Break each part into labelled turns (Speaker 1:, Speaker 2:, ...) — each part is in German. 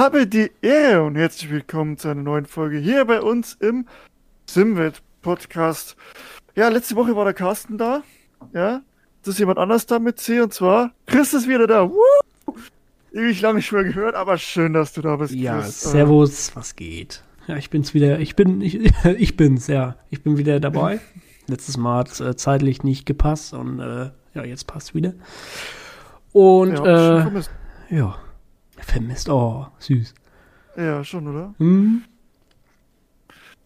Speaker 1: habe die Ehre und herzlich willkommen zu einer neuen Folge hier bei uns im Simwelt Podcast. Ja, letzte Woche war der Carsten da. Ja, das ist jemand anders da mit C und zwar Chris ist wieder da. Woo! Ewig lange nicht mehr gehört, aber schön, dass du da bist.
Speaker 2: Ja, Chris. Servus, was geht? Ja, ich bin's wieder. Ich bin, ich, ich bin's, ja. Ich bin wieder dabei. Letztes Mal hat äh, zeitlich nicht gepasst und äh, ja, jetzt passt wieder. Und ja, äh, ja, vermisst, oh, süß.
Speaker 1: Ja, schon, oder? Mhm.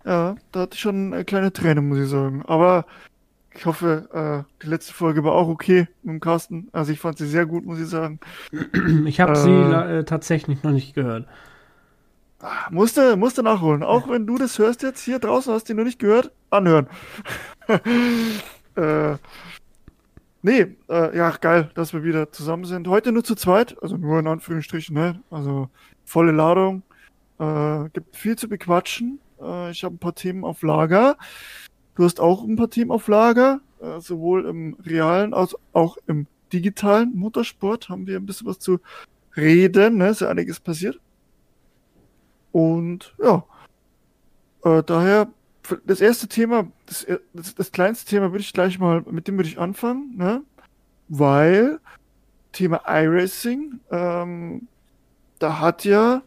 Speaker 1: Ja, da hatte ich schon eine kleine Träne, muss ich sagen. Aber ich hoffe, äh, die letzte Folge war auch okay mit dem Carsten. Also ich fand sie sehr gut, muss ich sagen.
Speaker 2: Ich habe äh, sie äh, tatsächlich noch nicht gehört.
Speaker 1: Ah, musste, musste nachholen. Auch wenn du das hörst jetzt hier draußen, hast du noch nicht gehört, anhören. äh, nee, äh, ja, geil, dass wir wieder zusammen sind. Heute nur zu zweit, also nur in Anführungsstrichen, ne? Also volle Ladung. Äh, gibt viel zu bequatschen. Äh, ich habe ein paar Themen auf Lager. Du hast auch ein paar Themen auf Lager, äh, sowohl im realen als auch im digitalen Motorsport haben wir ein bisschen was zu reden. Ne? Ist ja einiges passiert. Und ja, äh, daher das erste Thema, das, das, das, kleinste Thema würde ich gleich mal, mit dem würde ich anfangen, ne? Weil Thema iRacing, ähm, da hat ja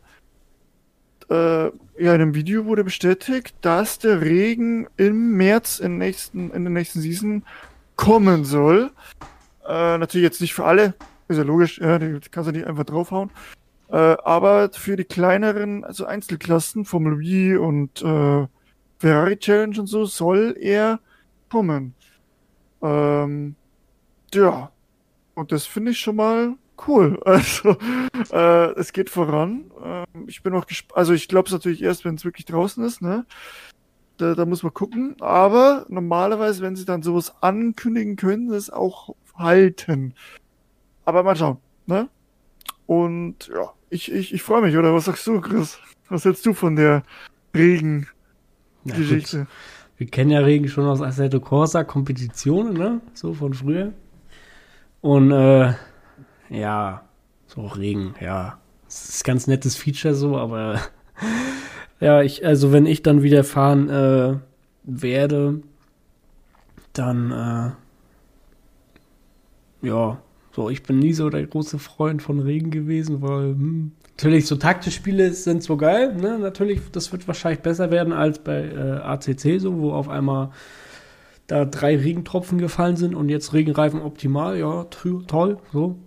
Speaker 1: äh, ja, in einem Video wurde bestätigt, dass der Regen im März in, nächsten, in der nächsten Season kommen soll. Äh, natürlich jetzt nicht für alle, ist ja logisch, ja, die kannst du nicht einfach draufhauen. Äh, aber für die kleineren, also Einzelklassen, Formel E und äh, Ferrari Challenge und so, soll er kommen. Ähm, ja, und das finde ich schon mal cool. Also, äh, es geht voran. Ähm, ich bin auch gespannt. Also, ich glaube es natürlich erst, wenn es wirklich draußen ist, ne? Da, da muss man gucken. Aber normalerweise, wenn sie dann sowas ankündigen können, es auch halten. Aber mal schauen, ne? Und ja, ich, ich, ich freue mich, oder was sagst du, Chris? Was hältst du von der Regen-Geschichte?
Speaker 2: Wir kennen ja Regen schon aus Assetto Corsa Kompetitionen, ne? So von früher. Und äh, ja, so Regen, ja. Das ist ein ganz nettes Feature so, aber ja, ich, also wenn ich dann wieder fahren äh, werde, dann äh, ja, so, ich bin nie so der große Freund von Regen gewesen, weil hm, natürlich so Taktikspiele sind so geil, ne? Natürlich, das wird wahrscheinlich besser werden als bei äh, ACC so, wo auf einmal da drei Regentropfen gefallen sind und jetzt Regenreifen optimal, ja, toll, so.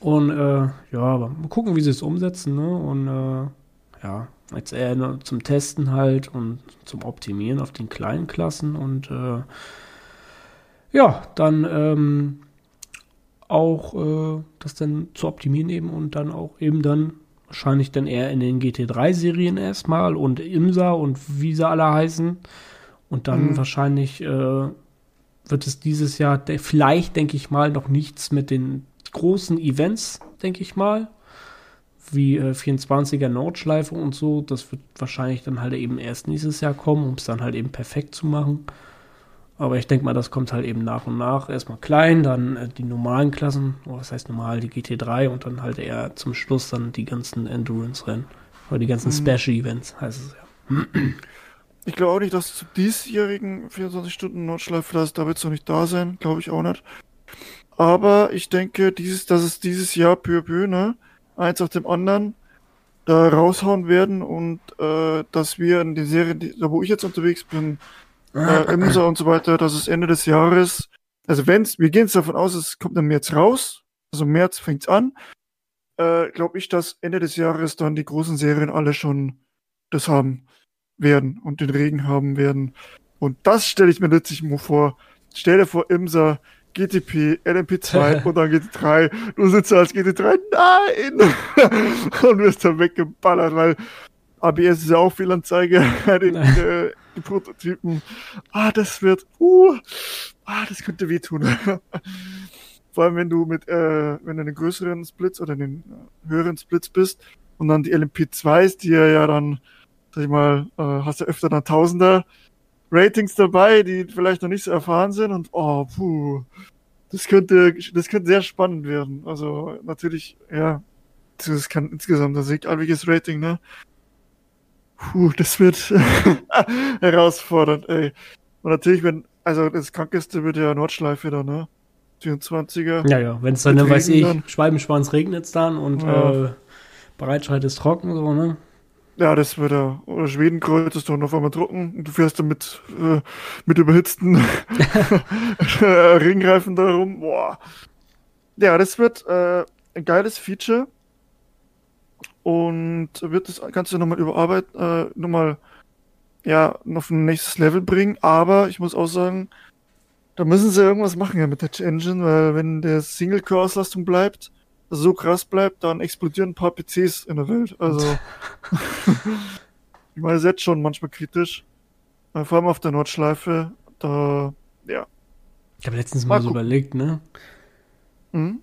Speaker 2: Und äh, ja, aber mal gucken, wie sie es umsetzen, ne? Und äh, ja, jetzt eher nur zum Testen halt und zum Optimieren auf den kleinen Klassen und äh, ja, dann ähm, auch äh, das dann zu optimieren eben und dann auch eben dann wahrscheinlich dann eher in den GT3-Serien erstmal und IMSA und wie sie alle heißen. Und dann mhm. wahrscheinlich äh, wird es dieses Jahr vielleicht, denke ich mal, noch nichts mit den großen Events, denke ich mal. Wie äh, 24er Nordschleife und so. Das wird wahrscheinlich dann halt eben erst nächstes Jahr kommen, um es dann halt eben perfekt zu machen. Aber ich denke mal, das kommt halt eben nach und nach. Erstmal klein, dann äh, die normalen Klassen, oh, was heißt normal, die GT3 und dann halt eher zum Schluss dann die ganzen Endurance-Rennen. Oder die ganzen mhm. Special Events, heißt es ja.
Speaker 1: Ich glaube auch nicht, dass zu diesjährigen 24 Stunden Nordschleife, das, da wird es noch nicht da sein, glaube ich auch nicht. Aber ich denke, dieses, dass es dieses Jahr peu à peu, ne, eins auf dem anderen da raushauen werden und äh, dass wir in die Serie, die, da wo ich jetzt unterwegs bin, äh, Imsa und so weiter, dass es Ende des Jahres, also wenn's, wir gehen jetzt davon aus, es kommt im März raus, also im März fängt's an, äh, glaube ich, dass Ende des Jahres dann die großen Serien alle schon das haben werden und den Regen haben werden. Und das stelle ich mir letztlich mal vor. Stell dir vor, Imsa GTP, LMP2 und dann GT3. Du sitzt als GT3, nein! und wirst dann weggeballert, weil ABS ist ja auch Fehlanzeige, äh, die Prototypen. Ah, das wird, uh, ah, das könnte wehtun. Vor allem, wenn du mit, äh, wenn du einen größeren Splits oder einen höheren Splits bist und dann die LMP2s, die ja dann, sag ich mal, äh, hast du ja öfter dann Tausender Ratings dabei, die vielleicht noch nicht so erfahren sind und oh, puh, das könnte, das könnte sehr spannend werden. Also natürlich, ja, das kann insgesamt das egalwiges Rating, ne? Puh, das wird herausfordernd, ey. Und natürlich, wenn, also das krankeste wird ja Nordschleife da, ne? 24er.
Speaker 2: Ja, ja, wenn es dann, dann weiß ich, Schwalbenschwanz regnet es dann und ja. äh, Breitscheid ist trocken, so, ne?
Speaker 1: Ja, das wird ja. Oder Schwedenkreuz ist doch auf einmal trocken und du fährst dann mit, äh, mit überhitzten Ringreifen da rum. Boah. Ja, das wird äh, ein geiles Feature. Und wird das Ganze nochmal überarbeiten, äh, nochmal ja, auf ein nächstes Level bringen. Aber ich muss auch sagen, da müssen sie irgendwas machen ja, mit der Engine, weil wenn der Single-Core-Auslastung bleibt, so krass bleibt, dann explodieren ein paar PCs in der Welt. Also, ich meine, das ist jetzt schon manchmal kritisch. Äh, vor allem auf der Nordschleife, da, ja.
Speaker 2: Ich habe letztens mal, mal so überlegt, ne? Mhm.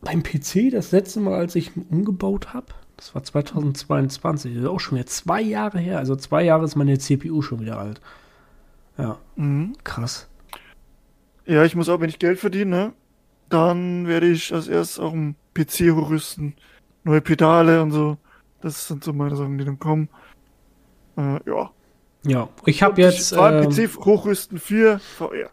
Speaker 2: Beim PC, das letzte Mal, als ich umgebaut habe, das war 2022, das ist auch schon wieder zwei Jahre her. Also zwei Jahre ist meine CPU schon wieder alt. Ja. Mhm. Krass.
Speaker 1: Ja, ich muss auch, wenn ich Geld verdiene, ne? dann werde ich als erstes auch einen PC hochrüsten. Neue Pedale und so. Das sind so meine Sachen, die dann kommen. Äh, ja.
Speaker 2: Ja, ich habe jetzt.
Speaker 1: Allem äh, PC hochrüsten für VR.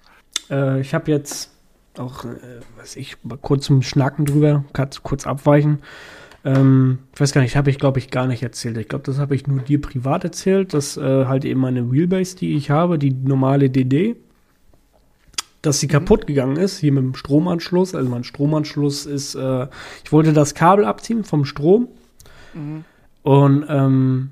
Speaker 2: Äh, ich habe jetzt auch, äh, weiß ich, kurz zum Schnacken drüber, kurz abweichen. Ähm, ich weiß gar nicht, habe ich glaube ich gar nicht erzählt. Ich glaube, das habe ich nur dir privat erzählt, dass äh, halt eben meine Wheelbase, die ich habe, die normale DD, dass sie mhm. kaputt gegangen ist, hier mit dem Stromanschluss. Also mein Stromanschluss ist, äh, ich wollte das Kabel abziehen vom Strom mhm. und ähm,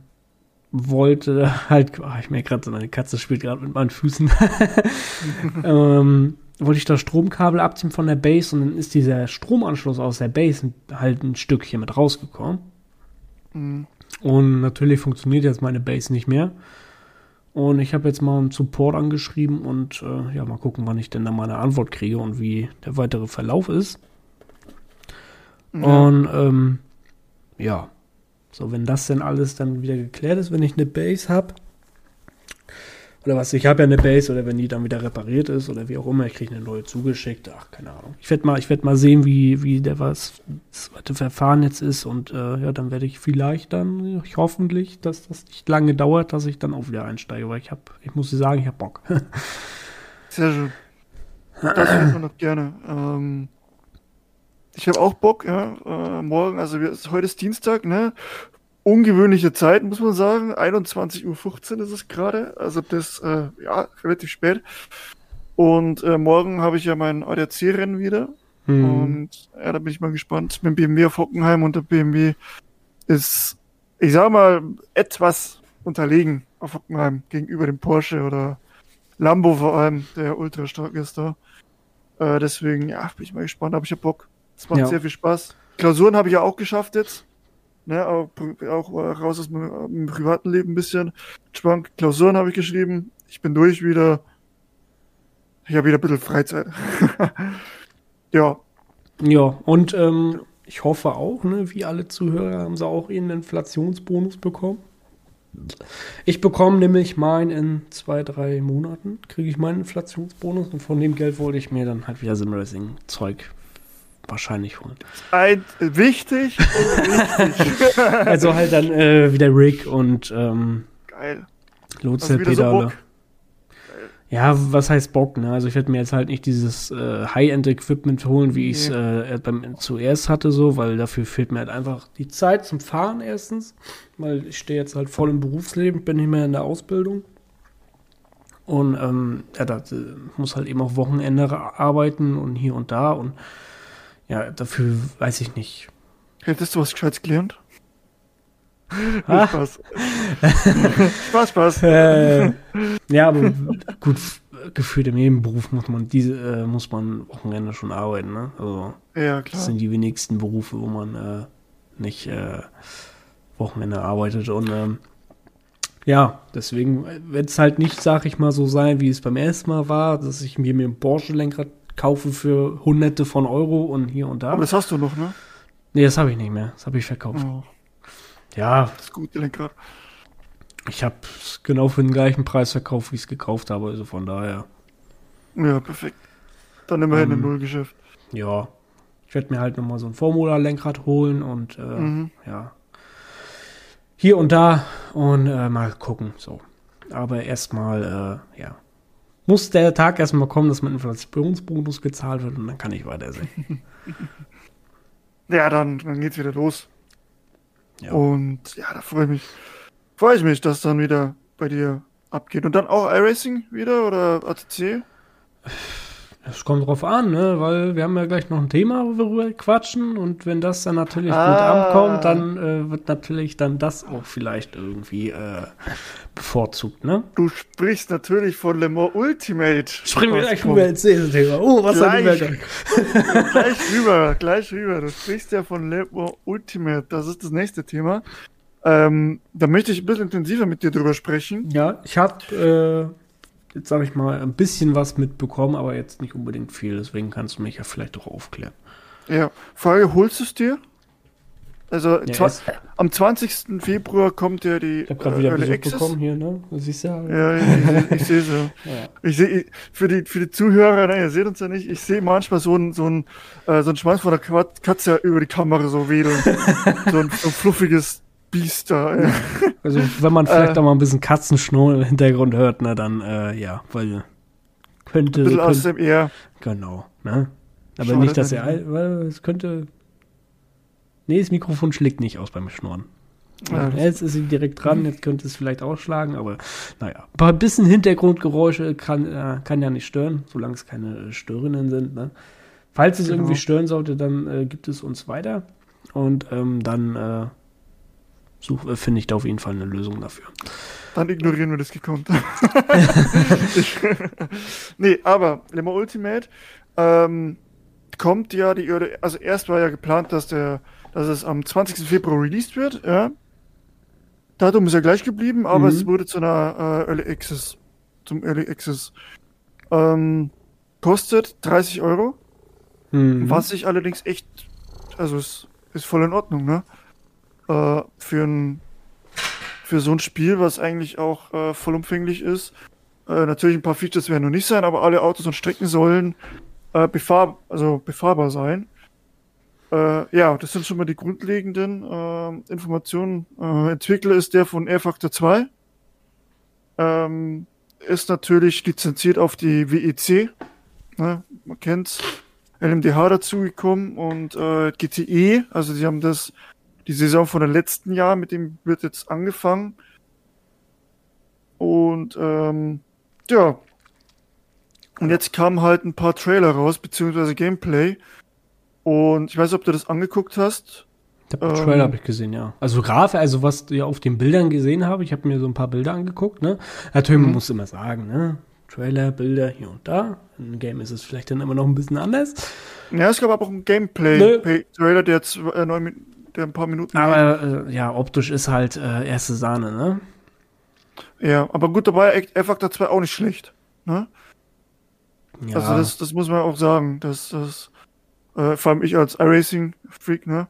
Speaker 2: wollte halt, oh, ich merke gerade, meine Katze spielt gerade mit meinen Füßen. ähm, wollte ich das Stromkabel abziehen von der Base und dann ist dieser Stromanschluss aus der Base halt ein Stückchen mit rausgekommen. Mhm. Und natürlich funktioniert jetzt meine Base nicht mehr. Und ich habe jetzt mal einen Support angeschrieben und äh, ja, mal gucken, wann ich denn da meine Antwort kriege und wie der weitere Verlauf ist. Ja. Und ähm, ja, so wenn das denn alles dann wieder geklärt ist, wenn ich eine Base habe, oder was, ich habe ja eine Base oder wenn die dann wieder repariert ist oder wie auch immer, ich kriege eine neue zugeschickt. Ach, keine Ahnung. Ich werde mal, ich werde mal sehen, wie, wie der was, das zweite Verfahren jetzt ist und äh, ja, dann werde ich vielleicht dann, ich hoffentlich, dass das nicht lange dauert, dass ich dann auch wieder einsteige, weil ich habe, ich muss dir sagen, ich habe Bock.
Speaker 1: Sehr schön. Das hört man noch gerne. Ähm, ich habe auch Bock, ja. Äh, morgen, also wir, heute ist Dienstag, ne? Ungewöhnliche Zeit, muss man sagen. 21.15 Uhr ist es gerade. Also das, äh, ja, relativ spät. Und äh, morgen habe ich ja mein ADAC-Rennen wieder. Hm. Und ja, da bin ich mal gespannt. Mit dem BMW auf Hockenheim und der BMW ist, ich sag mal, etwas unterlegen auf Hockenheim gegenüber dem Porsche oder Lambo vor allem, der ultra stark ist da. Äh, deswegen, ja, bin ich mal gespannt, aber ich hab Bock. Es macht ja. sehr viel Spaß. Klausuren habe ich ja auch geschafft jetzt ne, auch, auch raus aus meinem, privaten Leben ein bisschen. Schwank, Klausuren habe ich geschrieben. Ich bin durch wieder. Ich habe wieder ein bisschen Freizeit. ja.
Speaker 2: Ja, und ähm, ich hoffe auch, ne, wie alle Zuhörer, haben sie auch ihren Inflationsbonus bekommen. Ich bekomme nämlich meinen in zwei, drei Monaten, kriege ich meinen Inflationsbonus und von dem Geld wollte ich mir dann halt wieder Simracing-Zeug wahrscheinlich holen.
Speaker 1: Ein, wichtig wichtig.
Speaker 2: also halt dann äh, wieder Rig und ähm,
Speaker 1: Geil.
Speaker 2: Lotse-Pedale. So ja, was heißt Bock, ne? Also ich werde mir jetzt halt nicht dieses äh, High-End-Equipment holen, wie ich es äh, beim zuerst hatte, so, weil dafür fehlt mir halt einfach die Zeit zum Fahren erstens, weil ich stehe jetzt halt voll im Berufsleben, bin nicht mehr in der Ausbildung. Und ähm, ja, da äh, muss halt eben auch Wochenende arbeiten und hier und da und ja, dafür weiß ich nicht.
Speaker 1: Hättest du was Gescheites gelernt? Ah. Spaß. Spaß, Spaß.
Speaker 2: Äh, ja, aber gut, gefühlt im Nebenberuf muss man diese, äh, muss man Wochenende schon arbeiten, ne? Also,
Speaker 1: ja, klar.
Speaker 2: Das sind die wenigsten Berufe, wo man äh, nicht äh, Wochenende arbeitet und ähm, ja, deswegen wird es halt nicht, sag ich mal, so sein, wie es beim ersten Mal war, dass ich mir mit dem Porsche-Lenkrad kaufe für Hunderte von Euro und hier und da.
Speaker 1: Aber das hast du noch, ne?
Speaker 2: Nee, das habe ich nicht mehr. Das habe ich verkauft. Oh. Ja.
Speaker 1: Das ist gut, Lenkrad.
Speaker 2: Ich habe es genau für den gleichen Preis verkauft, wie ich es gekauft habe. Also von daher.
Speaker 1: Ja, perfekt. Dann immerhin ähm, ein Nullgeschäft.
Speaker 2: Ja. Ich werde mir halt nochmal so ein Formula-Lenkrad holen und äh, mhm. ja. Hier und da und äh, mal gucken. So. Aber erstmal, äh, ja. Muss der Tag erstmal kommen, dass mein Inflationsbonus gezahlt wird und dann kann ich weitersehen.
Speaker 1: ja, dann, dann geht's wieder los. Ja. Und ja, da freue ich mich. Freue ich mich, dass dann wieder bei dir abgeht. Und dann auch iRacing wieder oder ATC?
Speaker 2: Es kommt drauf an, ne? weil wir haben ja gleich noch ein Thema, worüber wir quatschen und wenn das dann natürlich ah. gut ankommt, dann äh, wird natürlich dann das auch vielleicht irgendwie äh, bevorzugt, ne?
Speaker 1: Du sprichst natürlich von Le Mans Ultimate.
Speaker 2: Springen wir gleich rüber ins nächste Thema. Oh, was gleich, hat
Speaker 1: die Gleich rüber, gleich rüber. Du sprichst ja von Le Mans Ultimate, das ist das nächste Thema. Ähm, da möchte ich ein bisschen intensiver mit dir drüber sprechen.
Speaker 2: Ja, ich habe äh, jetzt sage ich mal, ein bisschen was mitbekommen, aber jetzt nicht unbedingt viel. Deswegen kannst du mich ja vielleicht auch aufklären.
Speaker 1: Ja, Frage, holst du es dir? Also ja, am 20. Februar kommt ja die.
Speaker 2: Ich habe gerade wieder äh, Besuch bekommen hier, ne? Das siehst du ja.
Speaker 1: Ja, ich, ich, ich sehe so. ja. Ich sehe für die für die Zuhörer, ne, ihr seht uns ja nicht. Ich sehe manchmal so ein so ein äh, so ein Schwanz von der Katze über die Kamera so wedeln, so, ein, so ein fluffiges Biest da. Ja.
Speaker 2: Also wenn man vielleicht äh, auch mal ein bisschen Katzenschnurren im Hintergrund hört, ne, dann äh, ja, weil könnte. Ein
Speaker 1: bisschen könnte, aus dem Ehr.
Speaker 2: Genau, ne? Aber nicht, dass er, weil es könnte. Nee, das Mikrofon schlägt nicht aus beim Schnurren. Ja, jetzt ist sie direkt dran, jetzt könnte es vielleicht ausschlagen, aber naja. Ein bisschen Hintergrundgeräusche kann, äh, kann ja nicht stören, solange es keine Störenden sind. Ne? Falls es genau. irgendwie stören sollte, dann äh, gibt es uns weiter und ähm, dann äh, finde ich da auf jeden Fall eine Lösung dafür.
Speaker 1: Dann ignorieren wir das gekonnt. nee, aber Lemma Ultimate ähm, kommt ja die also erst war ja geplant, dass der, dass es am 20. Februar released wird, ja. Datum ist ja gleich geblieben, aber mhm. es wurde zu einer äh, Early Access, zum Early Access. Ähm, kostet 30 Euro. Mhm. Was ich allerdings echt, also es ist voll in Ordnung, ne? Äh, für, ein, für so ein Spiel, was eigentlich auch äh, vollumfänglich ist. Äh, natürlich ein paar Features werden noch nicht sein, aber alle Autos und Strecken sollen äh, befahr also befahrbar sein. Äh, ja, das sind schon mal die grundlegenden äh, Informationen. Äh, Entwickler ist der von R-Factor 2. Ähm, ist natürlich lizenziert auf die WEC. Ne? Man kennt's. LMDH dazugekommen und äh, GTE, also sie haben das die Saison von den letzten Jahr, mit dem wird jetzt angefangen. Und ähm, ja. Und jetzt kamen halt ein paar Trailer raus, beziehungsweise Gameplay. Und ich weiß nicht, ob du das angeguckt hast.
Speaker 2: Der ähm, Trailer habe ich gesehen, ja. Also Grafik, also was ich auf den Bildern gesehen habe, ich habe mir so ein paar Bilder angeguckt, ne? Natürlich, man mhm. muss immer sagen, ne? Trailer, Bilder hier und da. Im Game ist es vielleicht dann immer noch ein bisschen anders.
Speaker 1: Ja, es gab aber auch einen Gameplay-Trailer, ne? der jetzt äh, neun, der ein paar Minuten.
Speaker 2: Aber äh, ja, optisch ist halt äh, erste Sahne, ne?
Speaker 1: Ja, aber gut dabei, F-Factor 2 auch nicht schlecht, ne? Ja. Also das, das muss man auch sagen, dass das, äh, vor allem ich als iRacing-Freak, ne?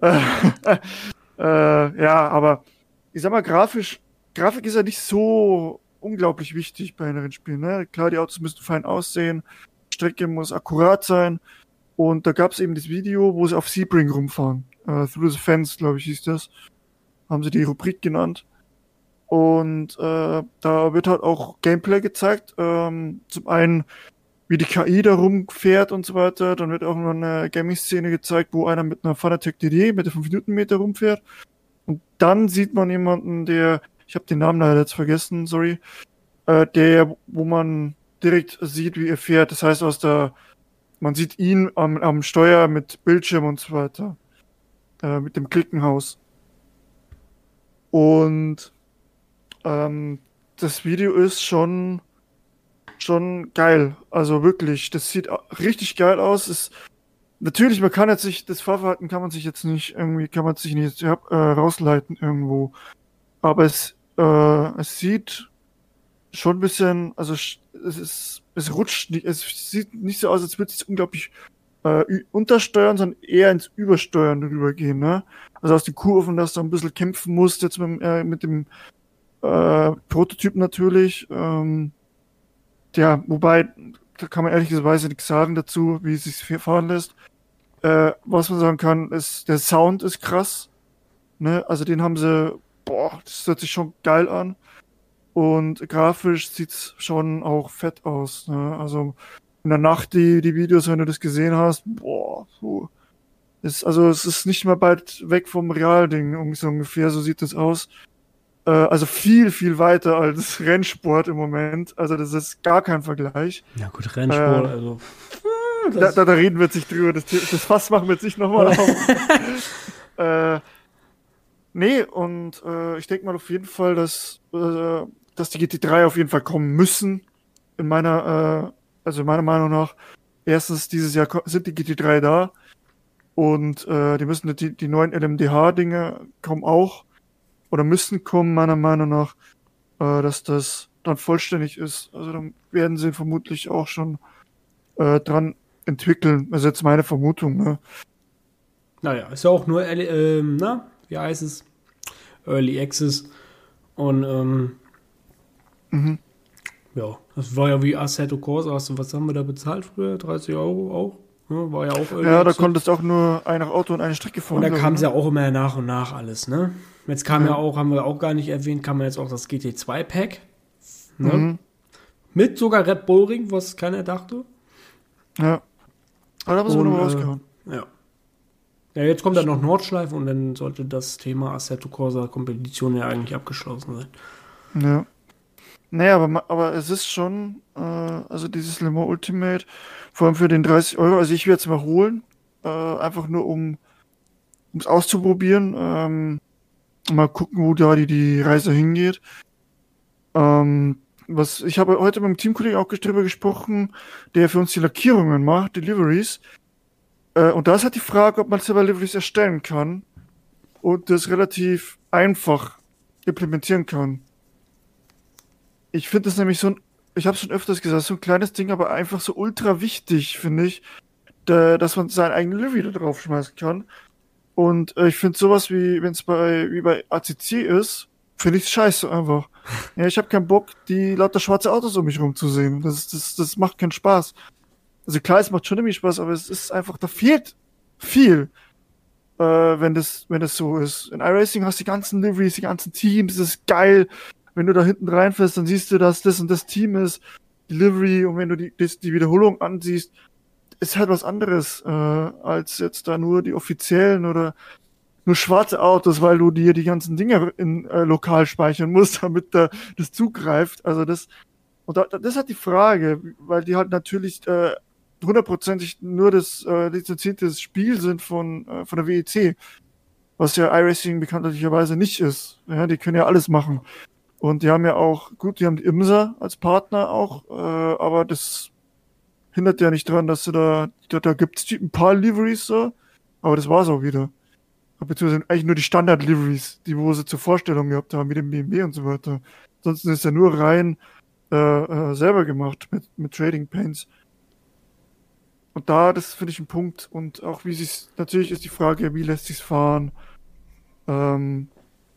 Speaker 1: Äh, äh, ja, aber ich sag mal, grafisch, Grafik ist ja nicht so unglaublich wichtig bei einem Spielen, ne? Klar, die Autos müssen fein aussehen, Strecke muss akkurat sein, und da gab es eben das Video, wo sie auf Sebring rumfahren. Uh, Through the Fence, glaube ich, hieß das. Haben sie die Rubrik genannt. Und äh, da wird halt auch Gameplay gezeigt. Ähm, zum einen, wie die KI da rumfährt und so weiter. Dann wird auch noch eine Gaming-Szene gezeigt, wo einer mit einer Fanatec DD mit der 5-Minuten-Meter rumfährt. Und dann sieht man jemanden, der, ich habe den Namen leider jetzt vergessen, sorry, äh, der, wo man direkt sieht, wie er fährt. Das heißt, aus der, man sieht ihn am, am Steuer mit Bildschirm und so weiter äh, mit dem Klickenhaus. Und ähm, das Video ist schon schon geil. Also wirklich, das sieht richtig geil aus. Ist, natürlich, man kann jetzt sich, das Fahrverhalten kann man sich jetzt nicht irgendwie, kann man sich nicht äh, rausleiten irgendwo. Aber es, äh, es sieht schon ein bisschen, also es ist, es rutscht nicht, es sieht nicht so aus, als würde es unglaublich äh, untersteuern, sondern eher ins Übersteuern rübergehen. Ne? Also aus den Kurven, dass du ein bisschen kämpfen musst, jetzt mit, äh, mit dem äh, Prototyp natürlich. Ähm, ja, wobei, da kann man ehrlicherweise nichts sagen dazu, wie es sich fahren lässt. Äh, was man sagen kann, ist, der Sound ist krass. Ne? Also den haben sie, boah, das hört sich schon geil an. Und grafisch sieht's schon auch fett aus. Ne? Also in der Nacht die, die Videos, wenn du das gesehen hast, boah, so. Ist, also es ist nicht mal bald weg vom Realding, so ungefähr, so sieht es aus. Äh, also viel, viel weiter als Rennsport im Moment. Also das ist gar kein Vergleich.
Speaker 2: Ja gut, Rennsport, äh, also.
Speaker 1: Da, da, da, reden wir jetzt nicht drüber. Das, das Fass machen wir jetzt nicht nochmal auf. äh, nee, und äh, ich denke mal auf jeden Fall, dass, äh, dass die GT3 auf jeden Fall kommen müssen. In meiner, äh, also meiner Meinung nach. Erstens, dieses Jahr sind die GT3 da. Und äh, die müssen die, die neuen LMDH-Dinge kommen auch. Oder müssen kommen, meiner Meinung nach, äh, dass das dann vollständig ist. Also dann werden sie vermutlich auch schon äh, dran entwickeln. Also jetzt meine Vermutung, ne?
Speaker 2: Naja, ist ja auch nur, äh, na, wie heißt es? Early Access. Und, ähm, mhm. Ja, das war ja wie Assetto Corsa. Was haben wir da bezahlt früher? 30 Euro auch? Ja, war ja auch
Speaker 1: Ja, da konntest du auch nur ein Auto und eine Strecke fahren.
Speaker 2: Und da kam es ja auch immer nach und nach alles, ne? Jetzt kam ja. ja. auch, haben wir auch gar nicht erwähnt, kam jetzt auch das GT2-Pack. Ne? Mhm. Mit sogar Red Bull Ring, was keiner dachte.
Speaker 1: Ja. Aber da muss man noch rausgehauen.
Speaker 2: Äh, ja. Ja, jetzt kommt dann noch Nordschleife und dann sollte das Thema Assetto Corsa Kompetition ja eigentlich abgeschlossen sein.
Speaker 1: Ja. Naja, aber, aber es ist schon, äh, also dieses Le Mans Ultimate, vor allem für den 30 Euro, also ich werde es mal holen, äh, einfach nur um es auszuprobieren, ähm, mal gucken, wo da die, die Reise hingeht. Ähm, was, ich habe heute mit dem Teamkollegen auch drüber gesprochen, der für uns die Lackierungen macht, Deliveries. Äh, und da ist halt die Frage, ob man selber Deliveries erstellen kann und das relativ einfach implementieren kann. Ich finde das nämlich so ein, ich habe es schon öfters gesagt, so ein kleines Ding, aber einfach so ultra wichtig, finde ich, da, dass man seinen eigenen Livery da drauf schmeißen kann. Und äh, ich finde sowas wie, wenn es bei, wie bei ACC ist, finde ich scheiße einfach. ja, ich habe keinen Bock, die lauter schwarze Autos um mich rumzusehen. Das, das, das macht keinen Spaß. Also klar, es macht schon irgendwie Spaß, aber es ist einfach, da fehlt viel, äh, wenn das, wenn das so ist. In iRacing hast du die ganzen Liveries, die ganzen Teams, das ist geil. Wenn du da hinten reinfährst, dann siehst du, dass das und das Team ist, die Livery, und wenn du die, die, die Wiederholung ansiehst, ist halt was anderes, äh, als jetzt da nur die offiziellen oder nur schwarze Autos, weil du dir die ganzen Dinge in äh, lokal speichern musst, damit da das zugreift. Also das und da, das halt die Frage, weil die halt natürlich äh, hundertprozentig nur das äh, lizenzierte Spiel sind von äh, von der WEC, was ja iRacing bekanntlicherweise nicht ist. Ja, die können ja alles machen. Und die haben ja auch, gut, die haben die IMSA als Partner auch, äh, aber das hindert ja nicht dran, dass du da, da, da gibt es ein paar Liveries so, aber das war's auch wieder beziehungsweise eigentlich nur die Standard-Liveries, die wo sie zur Vorstellung gehabt haben, mit dem BMW und so weiter. Ansonsten ist er nur rein äh, äh, selber gemacht mit, mit Trading Paints. Und da, das finde ich ein Punkt. Und auch wie sie natürlich ist die Frage, wie lässt sich's fahren? Ähm,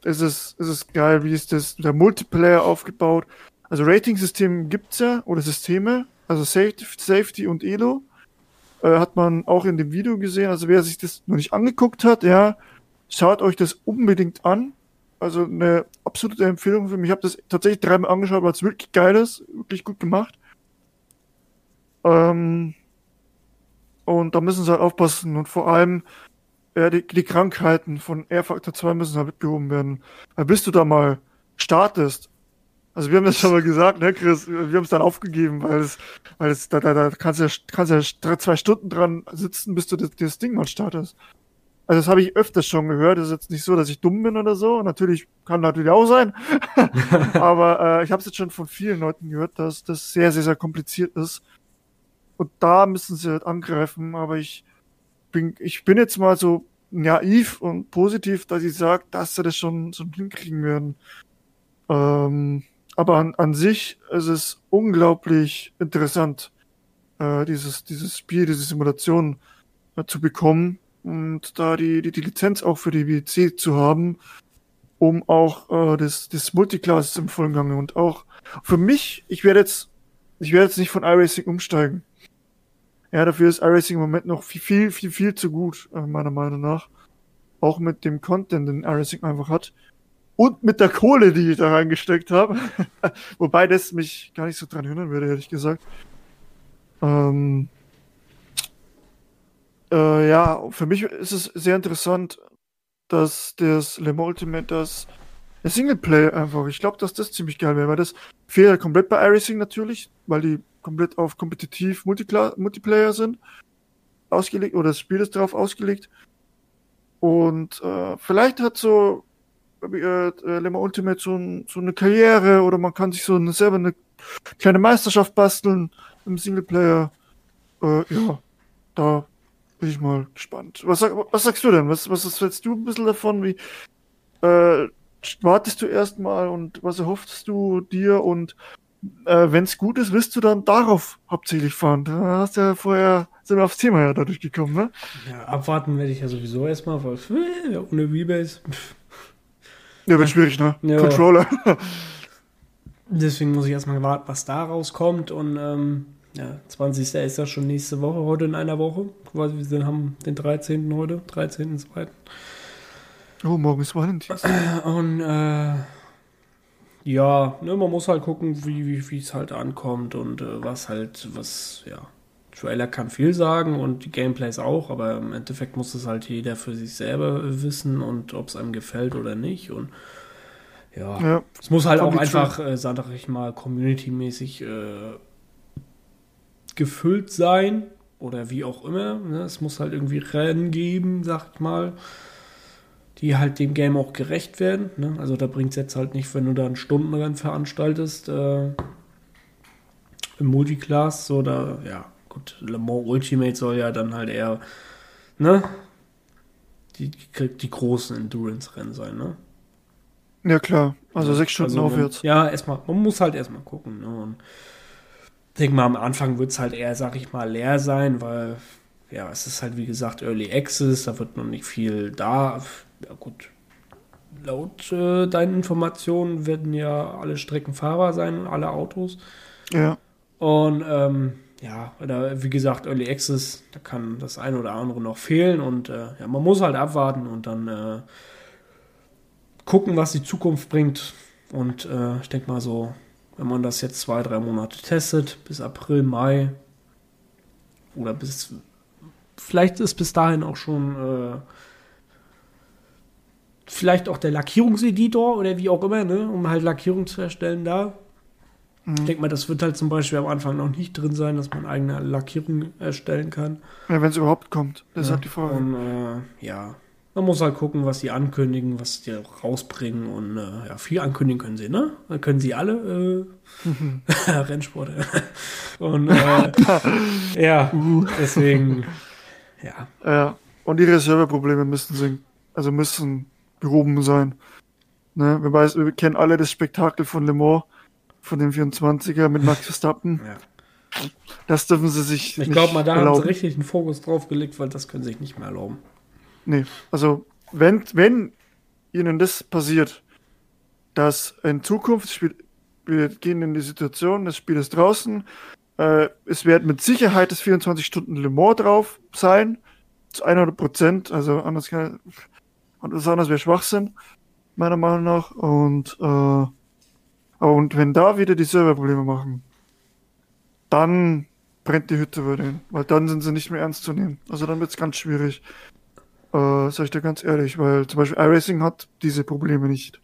Speaker 1: ist es, ist es geil, wie ist das, der Multiplayer aufgebaut? Also Rating-System gibt's ja, oder Systeme, also Safety, Safety und Elo. Äh, hat man auch in dem Video gesehen. Also wer sich das noch nicht angeguckt hat, ja, schaut euch das unbedingt an. Also eine absolute Empfehlung für mich. Ich habe das tatsächlich dreimal angeschaut, weil es wirklich geil ist, wirklich gut gemacht. Ähm, und da müssen sie halt aufpassen und vor allem ja, die, die Krankheiten von R-Faktor 2 müssen halt behoben werden. Weil bis du da mal startest, also wir haben das schon mal gesagt, ne, Chris, wir haben es dann aufgegeben, weil es, weil es, da, da, da kannst du ja, kannst ja zwei Stunden dran sitzen, bis du das, das Ding mal startest. Also das habe ich öfters schon gehört. Das ist jetzt nicht so, dass ich dumm bin oder so. Natürlich kann natürlich auch sein. Aber äh, ich habe es jetzt schon von vielen Leuten gehört, dass das sehr, sehr, sehr kompliziert ist. Und da müssen sie halt angreifen. Aber ich bin, ich bin jetzt mal so naiv und positiv, dass ich sage, dass sie das schon, schon hinkriegen werden. Ähm, aber an, an sich ist es unglaublich interessant, äh, dieses, dieses Spiel, diese Simulation äh, zu bekommen und da die, die, die Lizenz auch für die WC zu haben, um auch äh, das, das Multiclass im vollen Gange und auch für mich, ich werde jetzt, ich werde jetzt nicht von iRacing umsteigen. Ja, dafür ist iRacing im Moment noch viel, viel, viel, viel zu gut, äh, meiner Meinung nach. Auch mit dem Content, den iRacing einfach hat. Und mit der Kohle, die ich da reingesteckt habe. Wobei das mich gar nicht so dran hindern würde, ehrlich gesagt. Ähm, äh, ja, für mich ist es sehr interessant, dass das Le Mans Ultimate das Singleplayer einfach. Ich glaube, dass das ziemlich geil wäre, weil das fehlt ja komplett bei iRacing natürlich, weil die komplett auf kompetitiv Multiplayer sind ausgelegt oder das Spiel ist darauf ausgelegt. Und äh, vielleicht hat so äh, äh, Le Mans Ultimate so, so, eine Karriere oder man kann sich so eine, selber eine kleine Meisterschaft basteln im Singleplayer. Äh, ja, da bin ich mal gespannt. Was, was sagst du denn? Was, was hältst du ein bisschen davon? Wie äh, wartest du erstmal und was erhoffst du dir und äh, wenn es gut ist, wirst du dann darauf hauptsächlich fahren. Da hast ja vorher, sind wir aufs Thema ja dadurch gekommen, ne?
Speaker 2: Ja, abwarten werde ich ja sowieso erstmal, weil ohne Rebase.
Speaker 1: Ja, wird schwierig, ne?
Speaker 2: Ja.
Speaker 1: Controller.
Speaker 2: Deswegen muss ich erstmal warten, was da rauskommt und ähm, ja, 20. ist ja schon nächste Woche, heute in einer Woche. Quasi, wir haben den 13. heute, 13.2.
Speaker 1: Oh, morgen ist Valentin.
Speaker 2: Und äh, ja, ne, man muss halt gucken, wie wie es halt ankommt und äh, was halt, was, ja. Trailer kann viel sagen und die Gameplays auch, aber im Endeffekt muss es halt jeder für sich selber wissen und ob es einem gefällt oder nicht. Und ja,
Speaker 1: Ja.
Speaker 2: es muss halt auch einfach, äh, sag ich mal, community-mäßig äh, gefüllt sein oder wie auch immer. Ne? Es muss halt irgendwie Rennen geben, sag ich mal, die halt dem Game auch gerecht werden. Ne? Also da bringt es jetzt halt nicht, wenn du da ein Stundenrennen veranstaltest äh, im Multiclass, so da, ja, gut, Le Mans Ultimate soll ja dann halt eher, ne? Die, die, die großen Endurance-Rennen sein, ne?
Speaker 1: Ja, klar. Also sechs Stunden
Speaker 2: Also
Speaker 1: aufwärts.
Speaker 2: Ja, erstmal, man muss halt erstmal gucken. Ne? Und ich denke mal, am Anfang wird es halt eher, sag ich mal, leer sein, weil, ja, es ist halt, wie gesagt, Early Access, da wird noch nicht viel da. Ja, gut. Laut äh, deinen Informationen werden ja alle Strecken fahrbar sein, alle Autos.
Speaker 1: Ja.
Speaker 2: Und ähm, ja, oder wie gesagt, Early Access, da kann das eine oder andere noch fehlen und äh, ja, man muss halt abwarten und dann äh, gucken, was die Zukunft bringt. Und äh, ich denke mal so, wenn man das jetzt zwei, drei Monate testet, bis April, Mai oder bis vielleicht ist bis dahin auch schon äh, vielleicht auch der Lackierungseditor oder wie auch immer, ne, um halt Lackierung zu erstellen da. Ich denke mal, das wird halt zum Beispiel am Anfang noch nicht drin sein, dass man eigene Lackierung erstellen kann.
Speaker 1: ja wenn es überhaupt kommt. Das ist
Speaker 2: Ja,
Speaker 1: halt die Frage.
Speaker 2: Und äh, ja, man muss halt gucken, was die ankündigen, was die rausbringen und äh, ja, viel ankündigen können sie, ne? Dann können sie alle äh, Rennsport. und äh, ja, deswegen, ja.
Speaker 1: Ja. Und ihre Serverprobleme müssen sind, also müssen behoben sein. Ne? Wir, weiß, wir kennen alle das Spektakel von Le Mans, von dem 24er mit Max Verstappen.
Speaker 2: ja.
Speaker 1: Das dürfen sie sich
Speaker 2: Ich
Speaker 1: nicht
Speaker 2: glaube mal, da haben
Speaker 1: erlauben.
Speaker 2: sie richtig einen Fokus drauf gelegt, weil das können sie sich nicht mehr erlauben.
Speaker 1: Nee, also wenn, wenn ihnen das passiert, dass in Zukunft, wir gehen in die Situation, das Spiel ist draußen, äh, es wird mit Sicherheit das 24 Stunden Le Mans drauf sein, zu 100 Prozent, also anders kann anders, anders wäre Schwachsinn, meiner Meinung nach, und äh, und wenn da wieder die Serverprobleme machen, dann brennt die Hütte über den, weil dann sind sie nicht mehr ernst zu nehmen. Also dann wird's ganz schwierig. Äh, sag ich dir ganz ehrlich, weil zum Beispiel iRacing hat diese Probleme nicht.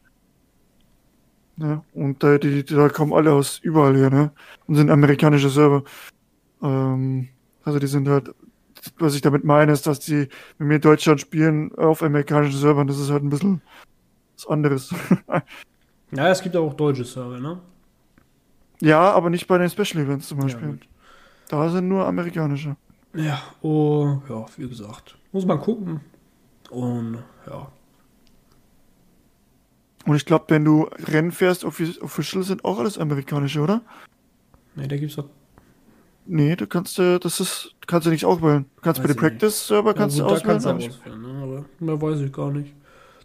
Speaker 1: Ne? Und äh, die, die, da kommen alle aus überall her, ne? Und sind amerikanische Server. Ähm, also die sind halt, was ich damit meine, ist, dass die mit in Deutschland spielen auf amerikanischen Servern. Das ist halt ein bisschen was anderes.
Speaker 2: Ja, es gibt auch deutsche Server, ne?
Speaker 1: ja, aber nicht bei den Special Events zum
Speaker 2: Ja,
Speaker 1: Beispiel.
Speaker 2: gut.
Speaker 1: da sind nur amerikanische.
Speaker 2: Ja, oh, ja, wie gesagt. Muss man gucken. Und ja.
Speaker 1: Und ich glaube, wenn du Rennen fährst, offi- official sind auch alles amerikanische, oder?
Speaker 2: Ne, da gibt's doch.
Speaker 1: Nee, du kannst, äh, das ist, kannst du nicht auswählen. Du kannst
Speaker 2: Weiß
Speaker 1: bei
Speaker 2: ich
Speaker 1: den Practice-Server kannst
Speaker 2: ja,
Speaker 1: du
Speaker 2: gut,
Speaker 1: auswählen.
Speaker 2: Da kannst
Speaker 1: ich-
Speaker 2: du auswählen, ne? aber mehr weiß ich gar nicht.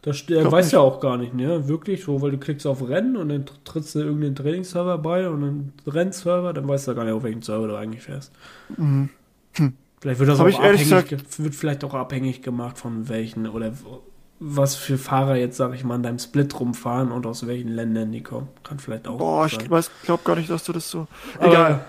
Speaker 2: Da st- er weiß
Speaker 1: nicht.
Speaker 2: ja auch gar nicht, ne? Wirklich, so, weil du klickst auf Rennen und dann tr- trittst du irgendeinen Trainingsserver bei und einen Rennserver, dann weißt du ja gar nicht, auf welchen Server du eigentlich fährst.
Speaker 1: Mhm.
Speaker 2: Hm. Vielleicht wird das
Speaker 1: Hab
Speaker 2: auch
Speaker 1: ich
Speaker 2: abhängig,
Speaker 1: gesagt-
Speaker 2: ge- wird vielleicht auch abhängig gemacht von welchen oder was für Fahrer jetzt, sag ich mal, in deinem Split rumfahren und aus welchen Ländern die kommen. Kann vielleicht auch
Speaker 1: Boah, ich
Speaker 2: sein.
Speaker 1: weiß, glaub gar nicht, dass du das so.
Speaker 2: Aber-
Speaker 1: Egal.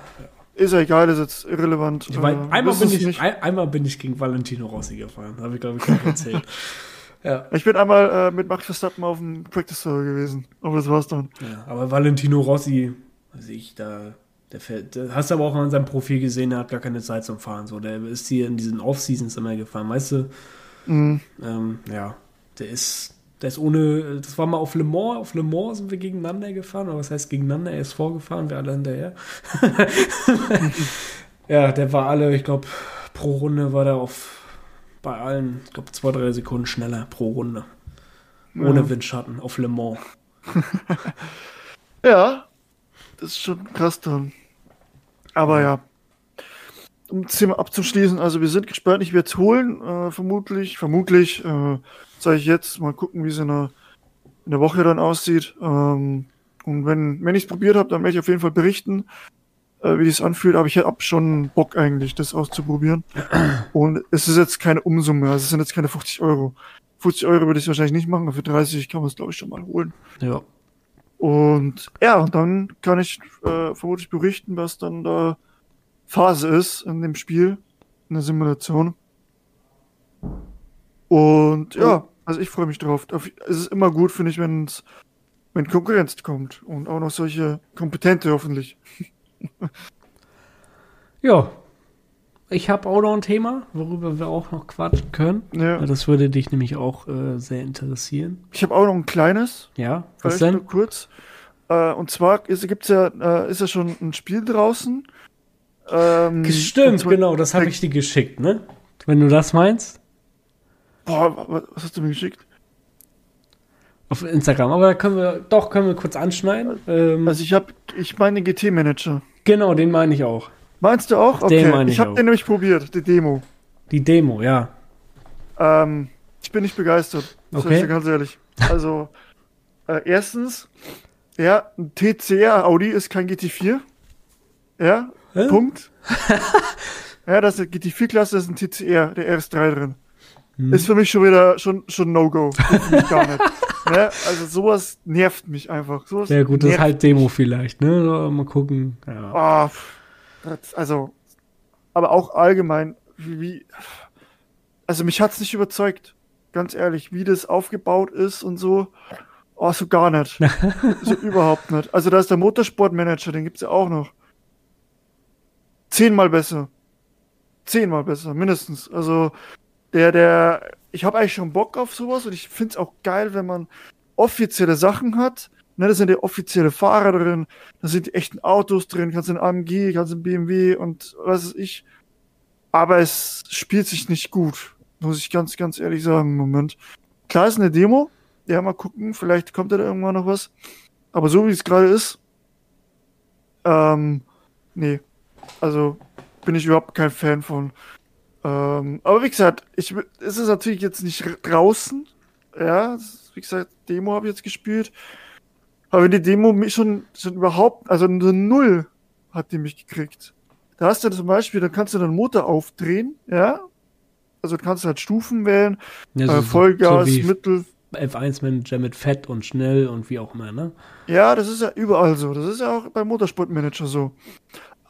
Speaker 1: Ist ja egal, ist jetzt irrelevant.
Speaker 2: Ich mein,
Speaker 1: Äh,
Speaker 2: einmal, bin ich, ein, einmal bin ich gegen Valentino Rossi gefahren. Habe ich, glaube ich, schon erzählt. ja.
Speaker 1: Ich bin einmal äh, mit Max Verstappen auf dem Practice Server gewesen. Aber das war's dann.
Speaker 2: ja. Aber Valentino Rossi, also ich da. Der fährt, der hast du aber auch an seinem Profil gesehen, der hat gar keine Zeit zum Fahren. So, der ist hier in diesen Off-Seasons immer gefahren, weißt du?
Speaker 1: Mhm.
Speaker 2: Ähm, ja, der ist, der ist ohne, das war mal auf Le Mans, auf Le Mans sind wir gegeneinander gefahren, oder was heißt gegeneinander, er ist vorgefahren, wir alle hinterher. ja, der war alle, ich glaube, pro Runde war der auf, bei allen, ich glaube, zwei, drei Sekunden schneller pro Runde. Ohne
Speaker 1: Ja.
Speaker 2: Windschatten, auf Le Mans.
Speaker 1: Ja, das ist schon krass dann. Aber ja. Um das Thema abzuschließen, also wir sind gespannt, ich werde es holen, äh, vermutlich, vermutlich, äh, sage ich jetzt, mal gucken, wie es in der, in der Woche dann aussieht. Ähm, und wenn, wenn ich es probiert habe, dann werde ich auf jeden Fall berichten, äh, wie das anfühlt, aber ich habe schon Bock eigentlich, das auszuprobieren. Und es ist jetzt keine Umsumme, also es sind jetzt keine 50 Euro. 50 Euro würde ich wahrscheinlich nicht machen, aber für 30 kann man es, glaube ich, schon mal holen.
Speaker 2: Ja.
Speaker 1: Und ja, dann kann ich äh, vermutlich berichten, was dann da Phase ist in dem Spiel, in der Simulation. Und ja, also ich freue mich drauf. Auf- Es ist immer gut, finde ich, wenn's, wenn Konkurrenz kommt. Und auch noch solche kompetente hoffentlich.
Speaker 2: Ja. Ich habe auch noch ein Thema, worüber wir auch noch quatschen können.
Speaker 1: Ja.
Speaker 2: Das würde dich nämlich auch äh, sehr interessieren.
Speaker 1: Ich habe auch noch ein kleines,
Speaker 2: Ja, was
Speaker 1: vielleicht nur
Speaker 2: denn?
Speaker 1: kurz. Äh, und zwar ist, gibt's ja, äh, ist ja schon ein Spiel draußen. Ähm,
Speaker 2: Stimmt, genau, das habe ich dir geschickt, ne? Wenn du das meinst.
Speaker 1: Boah, wa- was hast du mir geschickt?
Speaker 2: Auf Instagram, aber da können wir, doch, können wir kurz anschneiden. Ähm,
Speaker 1: Also ich habe, ich meine den GT-Manager.
Speaker 2: genau, den meine ich auch.
Speaker 1: Meinst du auch?
Speaker 2: Den
Speaker 1: Okay,
Speaker 2: meine
Speaker 1: ich
Speaker 2: ich
Speaker 1: habe den nämlich probiert, die Demo.
Speaker 2: Die Demo, ja.
Speaker 1: Ähm, ich bin nicht begeistert. Das
Speaker 2: Okay.
Speaker 1: ganz ehrlich. Also, äh, erstens, ja, ein TCR Audi ist kein GT4. Ja,
Speaker 2: Hä?
Speaker 1: Punkt. ja, das ist eine GT4-Klasse, das ist ein TCR, der RS3 drin.
Speaker 2: Hm.
Speaker 1: Ist für mich schon wieder schon, schon No-Go. Geht gar nicht. ne? Also sowas nervt mich einfach. Sowas
Speaker 2: Ja gut, das ist halt Demo vielleicht, ne? So, Mal gucken. Ja.
Speaker 1: Das, also, aber auch allgemein, wie, wie also mich hat's nicht überzeugt, ganz ehrlich, wie das aufgebaut ist und so. Oh, so gar nicht. so überhaupt nicht. Also da ist der Motorsportmanager, den gibt's ja auch noch. Zehnmal besser. Zehnmal besser, mindestens. Also der, der, ich habe eigentlich schon Bock auf sowas und ich find's auch geil, wenn man offizielle Sachen hat. Ne, da sind ja offizielle Fahrer drin, da sind die echten Autos drin, kannst in AMG, kannst in BMW und was weiß ich. Aber es spielt sich nicht gut, muss ich ganz, ganz ehrlich sagen Moment. Klar ist eine Demo, ja, mal gucken, vielleicht kommt da irgendwann noch was. Aber so wie es gerade ist, ähm, nee. Also bin ich überhaupt kein Fan von. Ähm, aber wie gesagt, ich, es ist natürlich jetzt nicht draußen. Ja, ist, wie gesagt, Demo habe ich jetzt gespielt. Aber wenn die Demo mich schon, schon überhaupt, also eine Null hat die mich gekriegt. Da hast du zum Beispiel, dann kannst du den Motor aufdrehen, ja. Also du kannst halt Stufen wählen,
Speaker 2: Ja,
Speaker 1: äh, Vollgas,
Speaker 2: so
Speaker 1: Mittel.
Speaker 2: F1-Manager mit Fett und schnell und wie auch immer, ne?
Speaker 1: Ja, das ist ja überall so. Das ist ja auch beim Motorsportmanager so.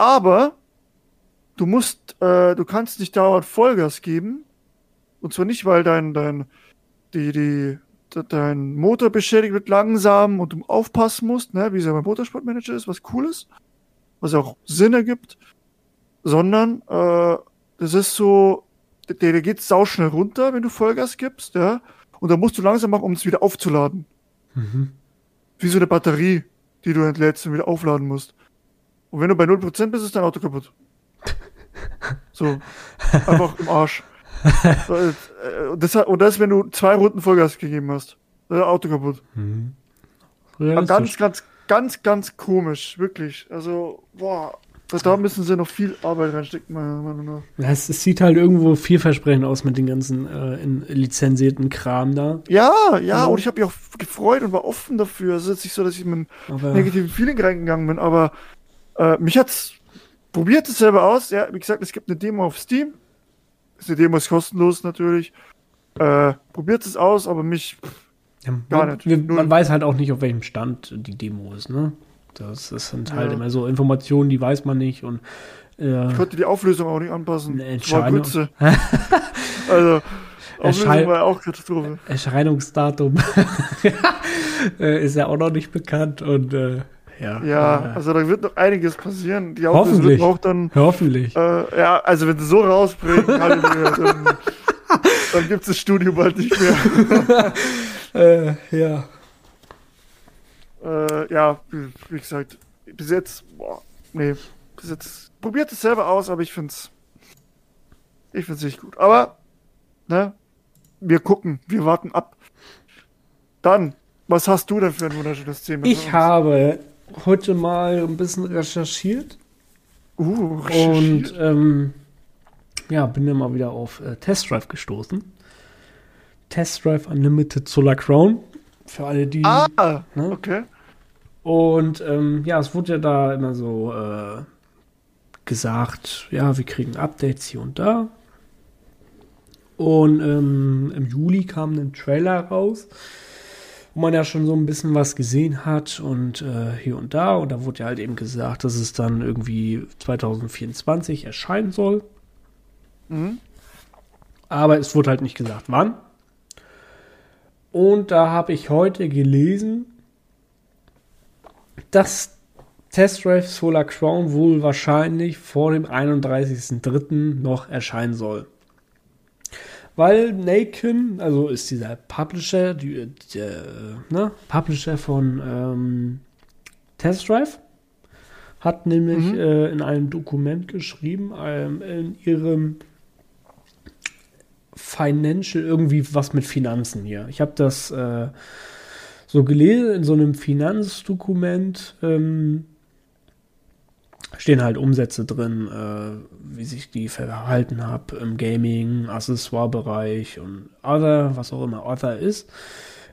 Speaker 1: Aber du musst, äh, du kannst nicht dauernd Vollgas geben. Und zwar nicht, weil dein, dein, die, die, de- dein Motor beschädigt wird langsam und du aufpassen musst, ne, wie es ja beim Motorsportmanager ist, was cool ist, was auch Sinn ergibt, sondern äh, das ist so, der, der geht sauschnell runter, wenn du Vollgas gibst, ja, und dann musst du langsam machen, um es wieder aufzuladen
Speaker 2: Mhm.
Speaker 1: wie so eine Batterie, die du entlädst und wieder aufladen musst. Und wenn du bei 0% bist, ist dein Auto kaputt. So. Einfach im Arsch. Äh, und, das, und das, wenn du zwei Runden Vollgas gegeben hast. Auto kaputt.
Speaker 2: Mhm.
Speaker 1: Ganz, ganz, ganz, ganz komisch. Wirklich. Also, boah. Da- müssen sie noch viel Arbeit reinstecken, meiner Meinung nach.
Speaker 2: Ja, es, es sieht halt irgendwo vielversprechend aus mit den ganzen äh, lizenzierten Kram da.
Speaker 1: Ja, ja,
Speaker 2: Genau.
Speaker 1: und ich habe mich auch gefreut und war offen dafür. Es ist jetzt nicht so, dass ich mit einem negativen Feeling reingegangen bin, aber äh, mich hat's probiert es selber aus. Ja, wie gesagt, es gibt eine Demo auf Steam. Die Demo ist kostenlos natürlich. Äh, probiert es aus, aber mich
Speaker 2: ja, gar nicht. Wir, man weiß halt auch nicht, auf welchem Stand die Demo ist, ne? Das, das sind halt ja. immer so Informationen, die weiß man nicht und
Speaker 1: äh, ich konnte die Auflösung auch nicht anpassen.
Speaker 2: Entscheidung.
Speaker 1: also Auflösung war auch Katastrophe.
Speaker 2: Erscheinungsdatum äh, ist ja auch noch nicht bekannt und äh, ja.
Speaker 1: Ja, also da wird noch einiges passieren. Die
Speaker 2: wird
Speaker 1: auch dann.
Speaker 2: Hoffentlich.
Speaker 1: Äh, ja, also wenn sie so rausbringen, dann, dann gibt es das Studio bald nicht mehr.
Speaker 2: äh, ja.
Speaker 1: Äh, ja, wie gesagt, bis jetzt, boah, nee, bis jetzt, probiert es selber aus, aber ich find's, ich find's nicht gut. Aber, ne, wir gucken, wir warten ab. Dann, was hast du denn für ein wunderschönes Thema?
Speaker 2: Ich habe heute mal ein bisschen recherchiert.
Speaker 1: Uh,
Speaker 2: recherchiert. Und ähm, ja, bin dann mal wieder auf äh, Test Drive gestoßen. Test Drive Unlimited Solar Crown. Für alle, die.
Speaker 1: Ah, ne? okay.
Speaker 2: Und ähm, ja, es wurde ja da immer so äh, gesagt, ja, wir kriegen Updates hier und da. Und ähm, im Juli kam ein Trailer raus, wo man ja schon so ein bisschen was gesehen hat und äh, hier und da. Und da wurde ja halt eben gesagt, dass es dann irgendwie 2024 erscheinen soll. Mhm. Aber es wurde halt nicht gesagt, wann. Und da habe ich heute gelesen, dass Test Drive Solar Crown wohl wahrscheinlich vor dem 31.03. noch erscheinen soll. Weil Naken, also ist dieser Publisher, die, der, ne, Publisher von ähm, Test Drive, hat nämlich mhm. äh, in einem Dokument geschrieben, ähm, in ihrem Financial, irgendwie was mit Finanzen hier. Ich habe das äh, so gelesen in so einem Finanzdokument. Ähm, stehen halt Umsätze drin, äh, wie sich die verhalten habe im Gaming, Accessoire-Bereich und Other, was auch immer Other ist,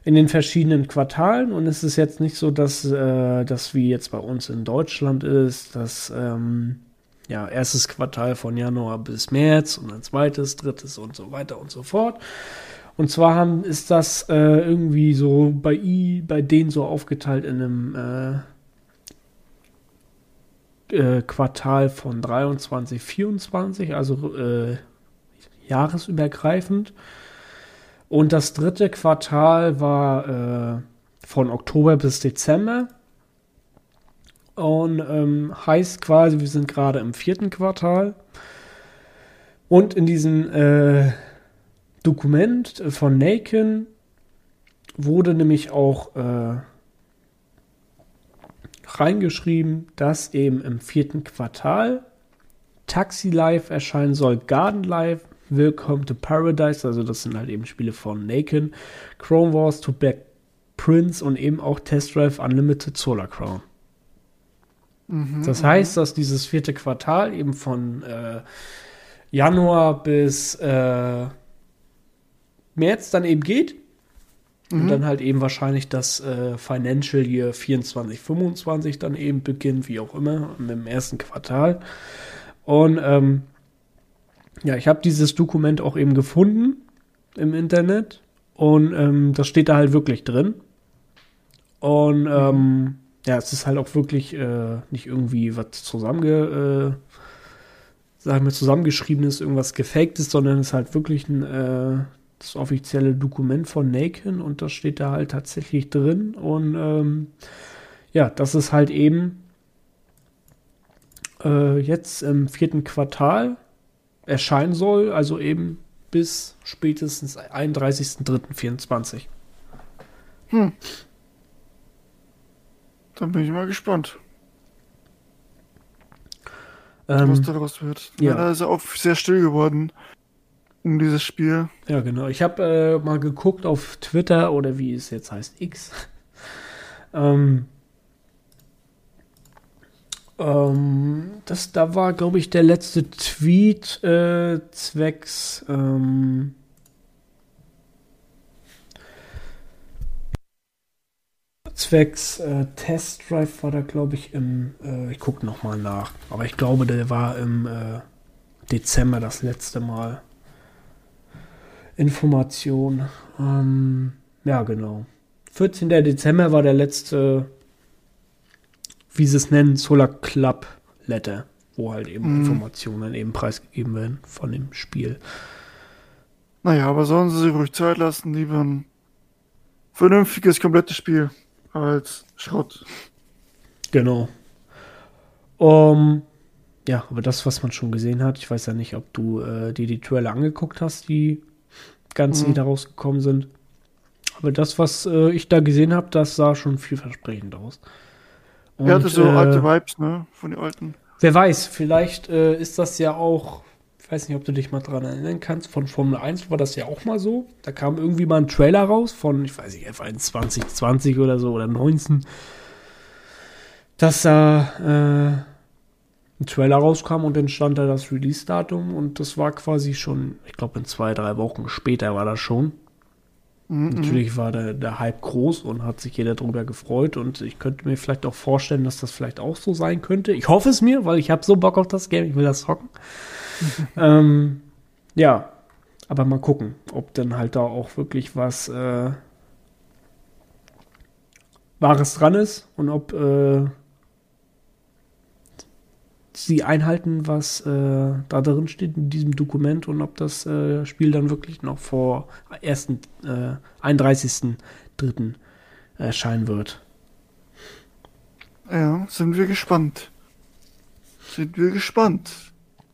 Speaker 2: in den verschiedenen Quartalen. Und es ist jetzt nicht so, dass äh, das wie jetzt bei uns in Deutschland ist, dass ähm, ja, erstes Quartal von Januar bis März und ein zweites, drittes und so weiter und so fort, und zwar haben, ist das äh, irgendwie so bei I, bei denen so aufgeteilt in einem äh, äh, Quartal von 23, 24, also äh, jahresübergreifend. Und das dritte Quartal war äh, von Oktober bis Dezember. Und ähm, heißt quasi, wir sind gerade im vierten Quartal. Und in diesen äh, Dokument von Naken wurde nämlich auch äh, reingeschrieben, dass eben im vierten Quartal Taxi Life erscheinen soll, Garden Life, Welcome to Paradise, also das sind halt eben Spiele von Naken, Chrome Wars, to Back Prince und eben auch Test Drive Unlimited Solar Crown. Mhm, das heißt, dass dieses vierte Quartal eben von äh, Januar bis äh, März dann eben geht. Mhm. Und dann halt eben wahrscheinlich das äh, Financial Year 24, 25 dann eben beginnt, wie auch immer, im ersten Quartal. Und ähm, ja, ich habe dieses Dokument auch eben gefunden im Internet. Und ähm, das steht da halt wirklich drin. Und mhm. ähm, ja, es ist halt auch wirklich äh, nicht irgendwie was zusammenge, äh, sagen wir, zusammengeschriebenes, irgendwas gefaktes, sondern es ist halt wirklich ein äh, das offizielle Dokument von Naken und das steht da halt tatsächlich drin. Und ähm, ja, das ist halt eben äh, jetzt im vierten Quartal erscheinen soll, also eben bis spätestens 31.03.24.
Speaker 1: Hm. Dann bin ich mal gespannt. Ähm, was daraus wird. Ja. Da ist er auch sehr still geworden um dieses Spiel.
Speaker 2: Ja, genau. Ich habe äh, mal geguckt auf Twitter oder wie es jetzt heißt, X. ähm, ähm, das, da war, glaube ich, der letzte Tweet äh, zwecks ähm, zwecks äh, Test Drive war da, glaube ich, im, äh, ich gucke nochmal nach, aber ich glaube, der war im äh, Dezember das letzte Mal. Information. Ähm, ja, genau. 14. Dezember war der letzte, wie sie es nennen, Solar Club Letter, wo halt eben mhm. Informationen eben preisgegeben werden von dem Spiel.
Speaker 1: Naja, aber sollen sie sich ruhig Zeit lassen, lieber ein vernünftiges, komplettes Spiel als Schrott.
Speaker 2: Genau. Um, ja, aber das, was man schon gesehen hat, ich weiß ja nicht, ob du äh, dir die Trailer angeguckt hast, die ganz mhm. die da rausgekommen sind. Aber das, was äh, ich da gesehen habe, das sah schon vielversprechend aus.
Speaker 1: Und, er hatte so äh, alte Vibes, ne? Von den alten.
Speaker 2: Wer weiß, vielleicht äh, ist das ja auch, ich weiß nicht, ob du dich mal dran erinnern kannst, von Formel 1 war das ja auch mal so. Da kam irgendwie mal ein Trailer raus von, ich weiß nicht, F1 2020 oder so oder 19. Dass da äh, ein Trailer rauskam und dann stand da das Release-Datum und das war quasi schon, ich glaube in zwei, drei Wochen später war das schon. Mhm. Natürlich war der, der Hype groß und hat sich jeder drüber gefreut und ich könnte mir vielleicht auch vorstellen, dass das vielleicht auch so sein könnte. Ich hoffe es mir, weil ich habe so Bock auf das Game, ich will das zocken. ähm, ja, aber mal gucken, ob dann halt da auch wirklich was äh, Wahres dran ist und ob äh, sie einhalten, was äh, da drin steht in diesem Dokument und ob das äh, Spiel dann wirklich noch vor 1., äh, 31.03. erscheinen wird.
Speaker 1: Ja, sind wir gespannt. Sind wir gespannt.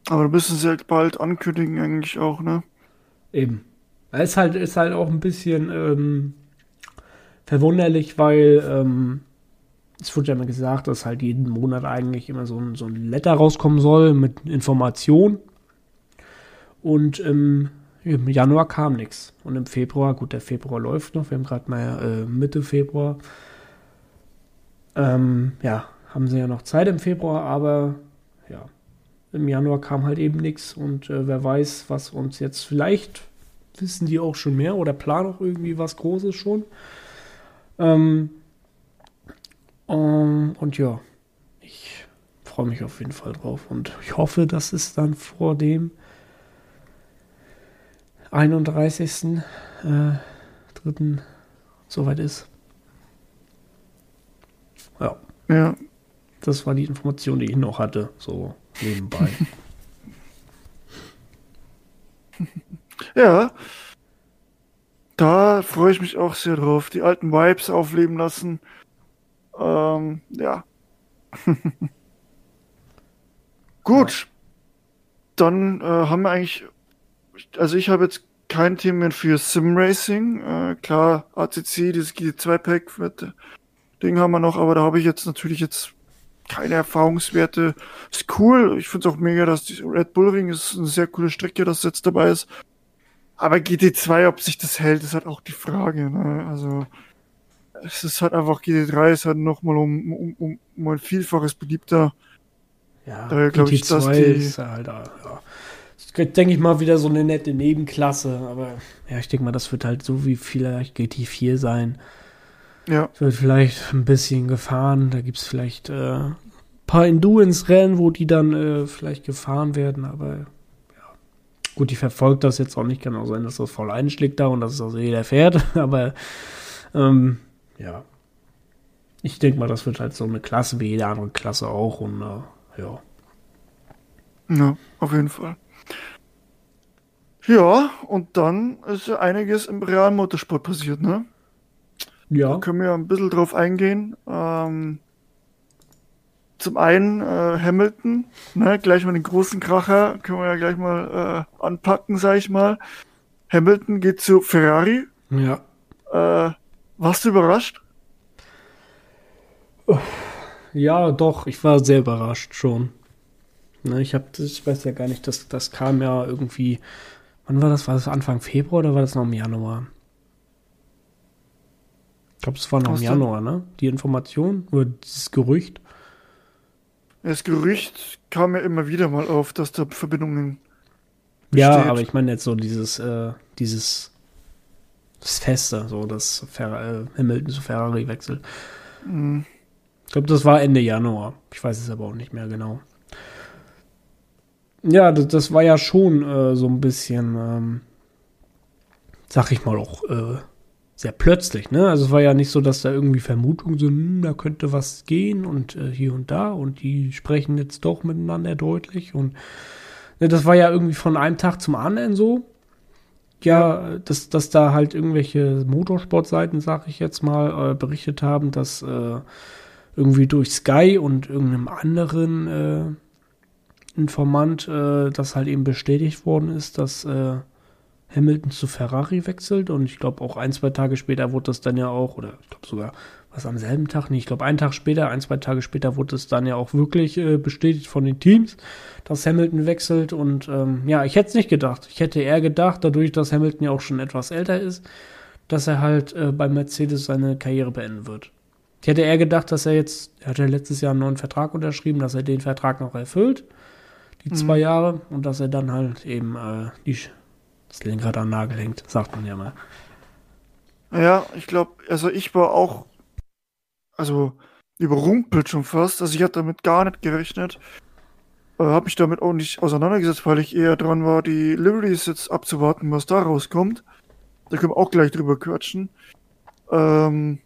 Speaker 1: Aber müssen sie halt bald ankündigen, eigentlich auch, ne?
Speaker 2: Eben. Es ist halt, ist halt auch ein bisschen ähm, verwunderlich, weil ähm, es wurde ja immer gesagt, dass halt jeden Monat eigentlich immer so ein, so ein Letter rauskommen soll mit Informationen. Und ähm, im Januar kam nichts. Und im Februar, gut, der Februar läuft noch, wir haben gerade mal äh, Mitte Februar. Ähm, ja, haben sie ja noch Zeit im Februar, aber ja, im Januar kam halt eben nichts und äh, wer weiß, was uns jetzt vielleicht wissen die auch schon mehr oder planen auch irgendwie was Großes schon. Ähm, um, ähm, und ja, ich freue mich auf jeden Fall drauf und ich hoffe, dass es dann vor dem 31. Äh, dritten soweit ist. Ja.
Speaker 1: Ja.
Speaker 2: Das war die Information, die ich noch hatte, so nebenbei.
Speaker 1: ja. Da freue ich mich auch sehr drauf. Die alten Vibes aufleben lassen. Ähm, ja. Gut. Dann äh, haben wir eigentlich, also ich habe jetzt kein Thema mehr für Sim Racing. Äh, klar, ACC, dieses G2-Pack mit Ding haben wir noch, aber da habe ich jetzt natürlich jetzt keine Erfahrungswerte. Ist cool. Ich finde es auch mega, dass die Red Bull Ring ist eine sehr coole Strecke, dass jetzt dabei ist. Aber GT2, ob sich das hält, ist halt auch die Frage. Ne? Also es ist halt einfach GT3 ist halt nochmal um, um, um, um ein Vielfaches beliebter.
Speaker 2: Ja, Daher glaube ich, dass die ist halt, ja. denke ich mal, wieder so eine nette Nebenklasse, aber ja, ich denke mal, das wird halt so wie vielleicht GT4 sein.
Speaker 1: Ja.
Speaker 2: Es wird vielleicht ein bisschen gefahren, da gibt es vielleicht äh, ein paar Endurance-Rennen, wo die dann äh, vielleicht gefahren werden, aber ja. Gut, die verfolgt das jetzt auch nicht, kann auch sein, dass das voll einschlägt da und dass es also jeder fährt, aber ähm, ja. Ich denke mal, das wird halt so eine Klasse wie jede andere Klasse auch und äh, ja.
Speaker 1: Ja, auf jeden Fall. Ja, und dann ist ja einiges im realen Motorsport passiert, ne?
Speaker 2: Ja.
Speaker 1: Da können wir ja ein bisschen drauf eingehen. Ähm, zum einen äh, Hamilton, ne, gleich mal den großen Kracher, können wir ja gleich mal äh, anpacken, sag ich mal. Hamilton geht zu Ferrari.
Speaker 2: Ja.
Speaker 1: Äh, warst du überrascht?
Speaker 2: Ja, doch, ich war sehr überrascht schon. Ne, ich habe, ich weiß ja gar nicht, das, das kam ja irgendwie. Wann war das? War das Anfang Februar oder war das noch im Januar? Ich glaube, es war noch Was im Januar, ne? Die Information oder dieses Gerücht.
Speaker 1: Das Gerücht kam ja immer wieder mal auf, dass da Verbindungen.
Speaker 2: Ja, aber ich meine jetzt so dieses, äh, dieses das Feste, so dass Fer äh, Hamilton zu Ferrari wechselt. Mhm. Ich glaube, das war Ende Januar. Ich weiß es aber auch nicht mehr genau. Ja, das, das war ja schon äh, so ein bisschen, ähm, sag ich mal, auch äh, sehr plötzlich, ne? Also es war ja nicht so, dass da irgendwie Vermutungen sind, hm, da könnte was gehen und äh, hier und da und die sprechen jetzt doch miteinander deutlich und ne, das war ja irgendwie von einem Tag zum anderen so. Ja, dass, dass da halt irgendwelche Motorsportseiten, sag ich jetzt mal, äh, berichtet haben, dass äh, irgendwie durch Sky und irgendeinem anderen äh, Informant, äh, das halt eben bestätigt worden ist, dass äh, Hamilton zu Ferrari wechselt. Und ich glaube auch ein, zwei Tage später wurde das dann ja auch, oder ich glaube sogar was am selben Tag, nicht, ich glaube einen Tag später, ein, zwei Tage später wurde es dann ja auch wirklich äh, bestätigt von den Teams, dass Hamilton wechselt und ähm, ja, ich hätte es nicht gedacht. Ich hätte eher gedacht, dadurch, dass Hamilton ja auch schon etwas älter ist, dass er halt äh, bei Mercedes seine Karriere beenden wird. Ich hätte eher gedacht, dass er jetzt, er hat ja letztes Jahr einen neuen Vertrag unterschrieben, dass er den Vertrag noch erfüllt, die mhm. zwei Jahre, und dass er dann halt eben äh, die das Lenkrad an Nagel hängt, sagt man ja mal.
Speaker 1: Ja, ich glaube, also ich war auch, also überrumpelt schon fast. Also ich hatte damit gar nicht gerechnet. Äh, habe mich damit auch nicht auseinandergesetzt, weil ich eher dran war, die Liveries jetzt abzuwarten, was da rauskommt. Da können wir auch gleich drüber quatschen. Ähm,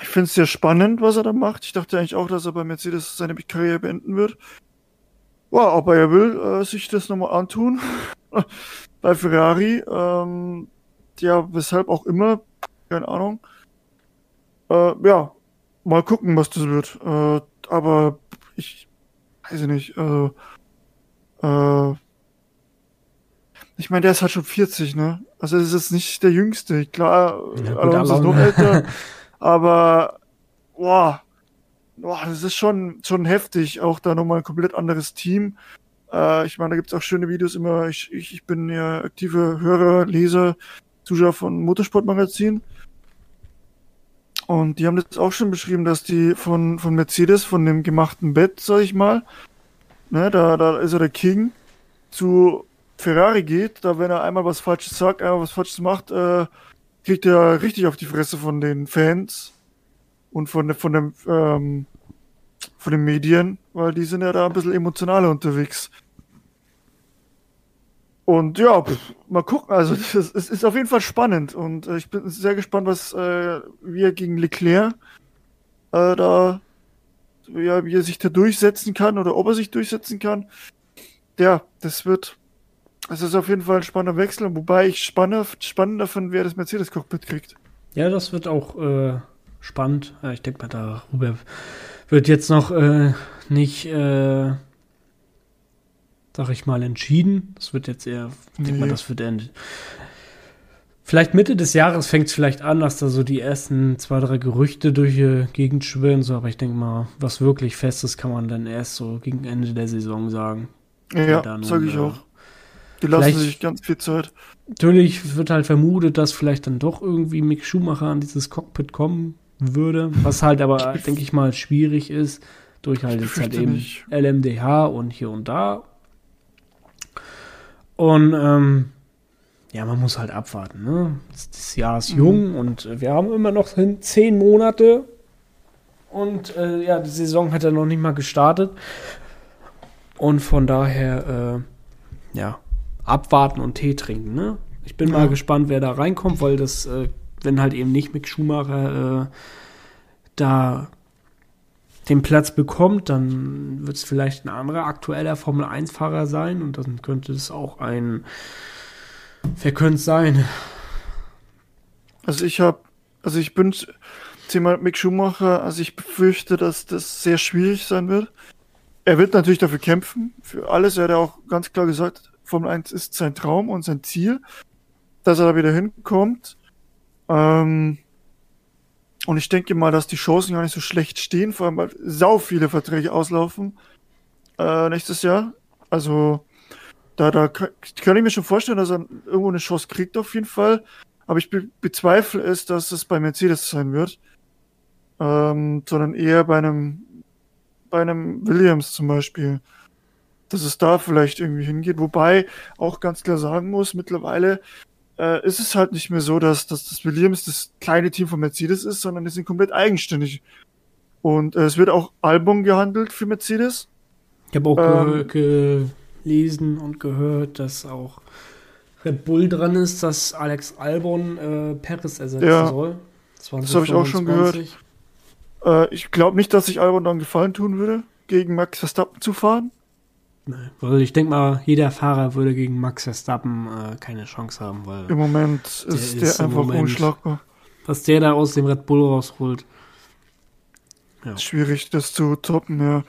Speaker 1: ich finde es sehr spannend, was er da macht. Ich dachte eigentlich auch, dass er bei Mercedes seine Karriere beenden wird. Ja, aber er will äh, sich das nochmal antun. bei Ferrari. Ähm, ja, weshalb auch immer. Keine Ahnung. Äh, ja, mal gucken, was das wird. Äh, aber ich weiß nicht. Äh, äh, ich meine, der ist halt schon 40, ne? Also er ist jetzt nicht der Jüngste. Klar, ja, Alonso ist noch älter. aber, boah, boah, das ist schon, schon heftig. Auch da nochmal ein komplett anderes Team. Äh, ich meine, da gibt's auch schöne Videos immer. Ich, ich, ich bin ja aktive Hörer, Leser, Zuschauer von Motorsportmagazin. Und die haben das auch schon beschrieben, dass die von, von Mercedes, von dem gemachten Bett, sag ich mal, ne, da, da ist er der King, zu Ferrari geht, da wenn er einmal was Falsches sagt, einmal was Falsches macht, äh, kriegt er richtig auf die Fresse von den Fans und von, von dem, ähm, von den Medien, weil die sind ja da ein bisschen emotionaler unterwegs. Und ja, pff, mal gucken. Also es ist, auf jeden Fall spannend und äh, ich bin sehr gespannt, was äh, wie er gegen Leclerc äh, da ja, wie er sich da durchsetzen kann oder ob er sich durchsetzen kann. Ja, das wird es ist auf jeden Fall ein spannender Wechsel, wobei ich spannender, spannender finde, wer das Mercedes-Cockpit kriegt.
Speaker 2: Ja, das wird auch äh, spannend. Ich denke mal, darüber wird jetzt noch äh, nicht äh, sag ich mal, entschieden. Das wird jetzt eher, ich denke mal, das wird enden. Vielleicht Mitte des Jahres fängt es vielleicht an, dass da so die ersten zwei, drei Gerüchte durch die Gegend schwirren, so, aber ich denke mal, was wirklich Festes kann man dann erst so gegen Ende der Saison sagen.
Speaker 1: Ja, sage ich äh, auch. Die lassen sich ganz viel Zeit.
Speaker 2: Natürlich wird halt vermutet, dass vielleicht dann doch irgendwie Mick Schumacher an dieses Cockpit kommen würde, was halt aber, denke ich mal, schwierig ist, durch halt jetzt halt eben nicht. LMDH und hier und da und ähm, ja, man muss halt abwarten. Ne? Das Jahr ist jung mhm. und wir haben immer noch zehn Monate. Und äh, ja, die Saison hat ja noch nicht mal gestartet. Und von daher, äh, ja, abwarten und Tee trinken. Ne? Ich bin ja. mal gespannt, wer da reinkommt, weil das, äh, wenn halt eben nicht Mick Schumacher äh, da den Platz bekommt, dann wird es vielleicht ein anderer aktueller Formel 1-Fahrer sein und dann könnte es auch ein. Wer könnte es sein?
Speaker 1: Also ich habe, also ich bin Thema Mick Schumacher, also ich befürchte, dass das sehr schwierig sein wird. Er wird natürlich dafür kämpfen, für alles. Er hat ja auch ganz klar gesagt, Formel 1 ist sein Traum und sein Ziel, dass er da wieder hinkommt. Ähm, und ich denke mal, dass die Chancen gar nicht so schlecht stehen, vor allem weil sau viele Verträge auslaufen äh, nächstes Jahr. Also da, da kann, kann ich mir schon vorstellen, dass er irgendwo eine Chance kriegt auf jeden Fall. Aber ich be bezweifle es, dass es bei Mercedes sein wird, ähm, sondern eher bei einem bei einem Williams zum Beispiel, dass es da vielleicht irgendwie hingeht. Wobei auch ganz klar sagen muss, mittlerweile äh, ist es halt nicht mehr so, dass, dass das Williams das kleine Team von Mercedes ist, sondern die sind komplett eigenständig. Und äh, es wird auch Album gehandelt für Mercedes.
Speaker 2: Ich habe auch ähm, ge gelesen und gehört, dass auch Red Bull dran ist, dass Alex Albon äh, Perez ersetzen ja, soll.
Speaker 1: Das habe ich auch schon gehört. Äh, ich glaube nicht, dass sich Albon dann gefallen tun würde, gegen Max Verstappen zu fahren.
Speaker 2: Nein, weil ich denke mal, jeder Fahrer würde gegen Max Verstappen äh, keine Chance haben, weil.
Speaker 1: Im Moment ist der, ist der einfach Moment, unschlagbar.
Speaker 2: Was der da aus dem Red Bull rausholt.
Speaker 1: Ja. Schwierig, das zu toppen, ja.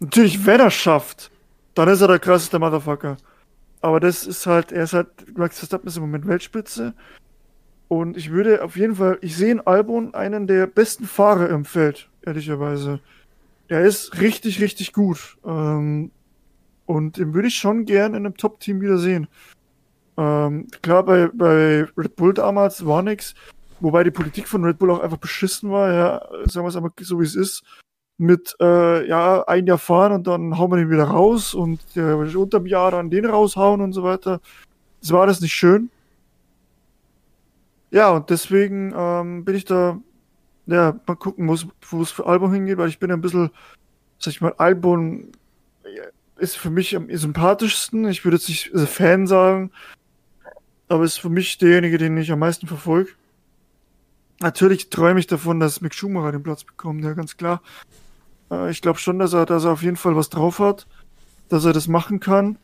Speaker 1: Natürlich, wenn er schafft, dann ist er der krasseste Motherfucker. Aber das ist halt, er ist halt, Max Verstappen ist im Moment Weltspitze. Und ich würde auf jeden Fall, ich sehe in Albon einen der besten Fahrer im Feld, ehrlicherweise. Er ist richtig, richtig gut. Ähm, und den würde ich schon gern in einem Top-Team wieder sehen. Ähm, klar, bei, bei Red Bull damals war nichts, wobei die Politik von Red Bull auch einfach beschissen war, ja, sagen wir es einmal so wie es ist. Mit, äh, ja, ein Jahr fahren und dann hauen wir den wieder raus und äh, unter dem Jahr dann den raushauen und so weiter. Das war das nicht schön. Ja, und deswegen ähm, bin ich da, ja, mal gucken, wo es für Album hingeht, weil ich bin ein bisschen, sag ich mal, Album ist für mich am sympathischsten. Ich würde jetzt nicht Fan sagen, aber ist für mich derjenige, den ich am meisten verfolge. Natürlich träume ich davon, dass Mick Schumacher den Platz bekommt, ja, ganz klar. Äh, ich glaube schon, dass er, dass er auf jeden Fall was drauf hat, dass er das machen kann.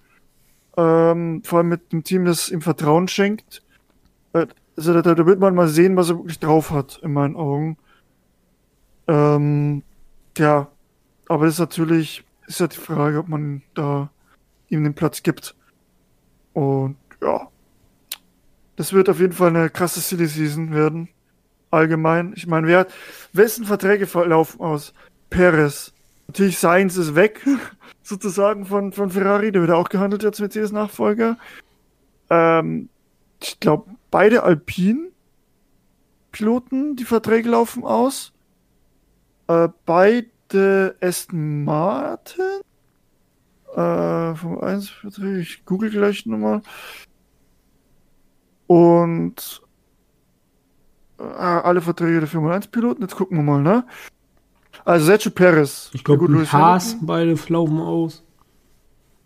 Speaker 1: Ähm, vor allem mit einem Team, das ihm Vertrauen schenkt. Äh, also da, da, wird man mal sehen, was er wirklich drauf hat, in meinen Augen. Ähm, ja, aber das ist natürlich ist ja die Frage, ob man da ihm den Platz gibt. Und ja, das wird auf jeden Fall eine krasse Silly Season werden. Allgemein. Ich meine, wer hat, wessen Verträge laufen aus? Perez. Natürlich Sainz ist weg, sozusagen von, von Ferrari, der wird auch gehandelt als Mercedes-Nachfolger. Ähm, ich glaube, beide Alpine-Piloten, die Verträge laufen aus. Äh, beide der Aston Martin. Äh, vom 1 ich google gleich nochmal. Und äh, alle Verträge der Formel 1 Piloten. Jetzt gucken wir mal, ne? Also Sergio Perez.
Speaker 2: Ich glaube, Haas beide laufen aus.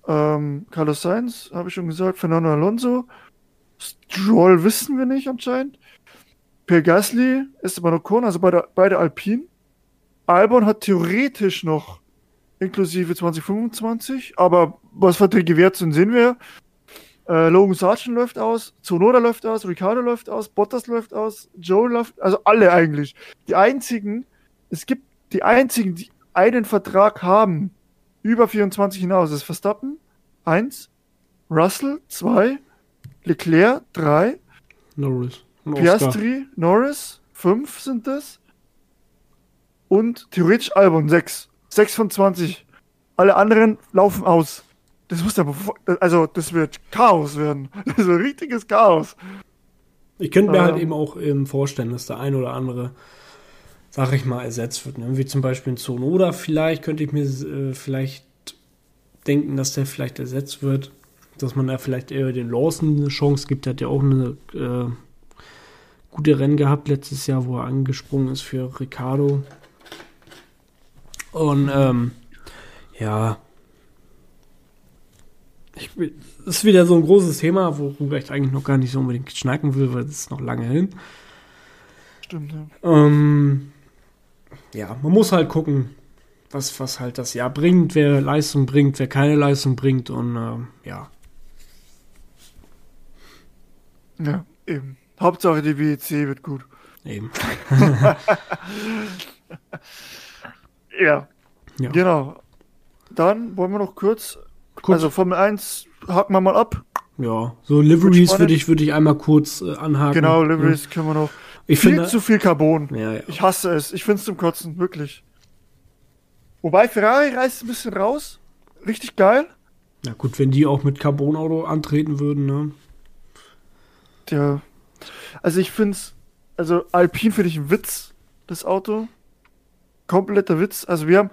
Speaker 1: Ähm, Carlos Sainz, habe ich schon gesagt. Fernando Alonso. Stroll wissen wir nicht anscheinend. Per Gasly, Esteban Ocon, also beide, beide Alpine. Albon hat theoretisch noch inklusive 2025, aber was Verträge wert sind, sehen wir. Äh, Logan Sargent läuft aus, Zunoda läuft aus, Ricardo läuft aus, Bottas läuft aus, Joe läuft, also alle eigentlich. Die einzigen, es gibt die einzigen, die einen Vertrag haben, über 24 hinaus, das ist Verstappen, 1, Russell, 2, Leclerc, 3,
Speaker 2: Norris,
Speaker 1: Piastri, Norris, 5 sind das, und theoretisch Albon 6. 6 von 20. Alle anderen laufen aus. Das muss aber, also das wird Chaos werden. Das wird richtiges Chaos.
Speaker 2: Ich könnte mir halt ähm, halt eben auch ähm, vorstellen, dass der ein oder andere, sag ich mal, ersetzt wird. Ne? Wie zum Beispiel ein Sonoda vielleicht, könnte ich mir äh, vielleicht denken, dass der vielleicht ersetzt wird. Dass man da vielleicht eher den Lawson eine Chance gibt. Der hat ja auch eine äh, gute Rennen gehabt letztes Jahr, wo er angesprungen ist für Ricardo. Und ähm, ja, ich, das ist wieder so ein großes Thema, worüber ich eigentlich noch gar nicht so unbedingt schnacken will, weil es ist noch lange hin.
Speaker 1: Stimmt, ja.
Speaker 2: Ähm, ja, man muss halt gucken, was, was halt das Jahr bringt, wer Leistung bringt, wer keine Leistung bringt und ähm, ja.
Speaker 1: Ja, eben. Hauptsache die WEC wird gut.
Speaker 2: Eben.
Speaker 1: Ja. ja. Genau. Dann wollen wir noch kurz, kurz. also Formel 1 haken wir mal ab.
Speaker 2: Ja, so Liveries würde ich, würd ich einmal kurz äh, anhaken.
Speaker 1: Genau, Liveries ja. können wir noch.
Speaker 2: Ich
Speaker 1: viel
Speaker 2: finde,
Speaker 1: zu viel Carbon.
Speaker 2: Ja, ja.
Speaker 1: Ich hasse es. Ich finde es zum Kotzen, wirklich. Wobei Ferrari reißt ein bisschen raus. Richtig geil.
Speaker 2: Na gut, wenn die auch mit Carbon-Auto antreten würden, ne?
Speaker 1: Tja. Also ich finde es, also Alpine finde ich ein Witz, das Auto kompletter Witz. Also wir haben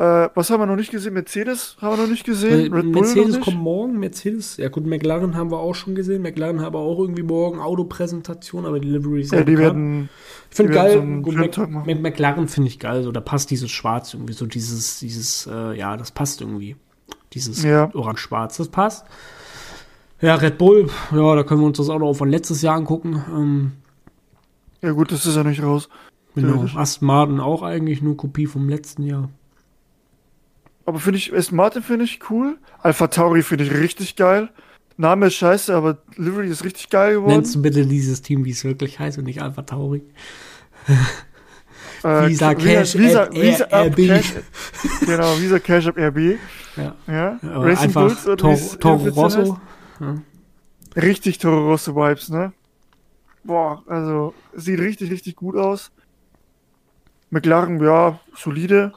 Speaker 1: Äh, was haben wir noch nicht gesehen? Mercedes haben wir noch nicht gesehen.
Speaker 2: Red Mercedes kommt morgen. Mercedes, ja gut, McLaren haben wir auch schon gesehen. McLaren haben auch irgendwie morgen Autopräsentation, aber die Livery
Speaker 1: Ja, die werden.
Speaker 2: Ich finde geil.
Speaker 1: So
Speaker 2: gut, Mac. Mac, McLaren finde ich geil. So, da passt dieses Schwarz irgendwie, so dieses, dieses, äh, ja, das passt irgendwie. Dieses
Speaker 1: Ja.
Speaker 2: Orange-Schwarz, das passt. Ja, Red Bull, ja, da können wir uns das Auto auch von letztes Jahr angucken. Ähm,
Speaker 1: Ja, gut, das ist ja nicht raus.
Speaker 2: Genau. Aston Martin auch eigentlich nur Kopie vom letzten Jahr.
Speaker 1: Aber finde ich, Aston Martin finde ich cool. Alpha Tauri finde ich richtig geil. Name ist scheiße, aber Livery ist richtig geil geworden.
Speaker 2: Nennst du bitte dieses Team, wie es wirklich heißt und nicht Alpha Tauri?
Speaker 1: Äh,
Speaker 2: Visa Cash
Speaker 1: Visa,
Speaker 2: App
Speaker 1: Visa Up
Speaker 2: RB.
Speaker 1: Cash, genau, Visa Cash App RB.
Speaker 2: Ja.
Speaker 1: Ja, Racing
Speaker 2: einfach
Speaker 1: Bulls oder
Speaker 2: Tor, Toro Rosso.
Speaker 1: heißt. Richtig Toro Rosso Vibes, ne? Boah, also sieht richtig, richtig gut aus. McLaren, ja, solide.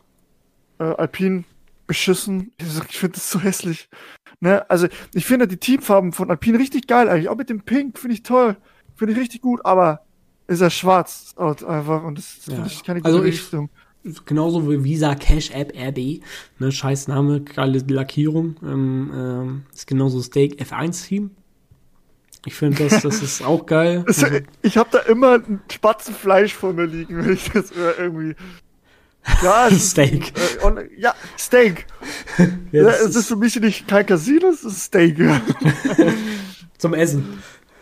Speaker 1: Äh, Alpine, beschissen. Ich finde das so hässlich. Ne? Also, ich finde die Teamfarben von Alpine richtig geil eigentlich. Auch mit dem Pink finde ich toll. Finde ich richtig gut, aber ist er schwarz das Auto einfach und das
Speaker 2: Ja.
Speaker 1: finde ich keine gute
Speaker 2: Also ich-
Speaker 1: Richtung.
Speaker 2: Genauso wie Visa Cash App RB. Ne, scheiß Name, geile Lackierung. Ähm, ähm, ist genauso Steak F1 Team. Ich finde das, das ist auch geil.
Speaker 1: Es-
Speaker 2: Also,
Speaker 1: ich habe da immer ein Spatzenfleisch vor mir liegen, wenn ich das äh, irgendwie. Ja, es ist-
Speaker 2: Steak.
Speaker 1: Äh, und, ja, Steak.
Speaker 2: ja, das
Speaker 1: es ist
Speaker 2: ist
Speaker 1: für mich nicht kein Casino, es ist Steak.
Speaker 2: zum Essen.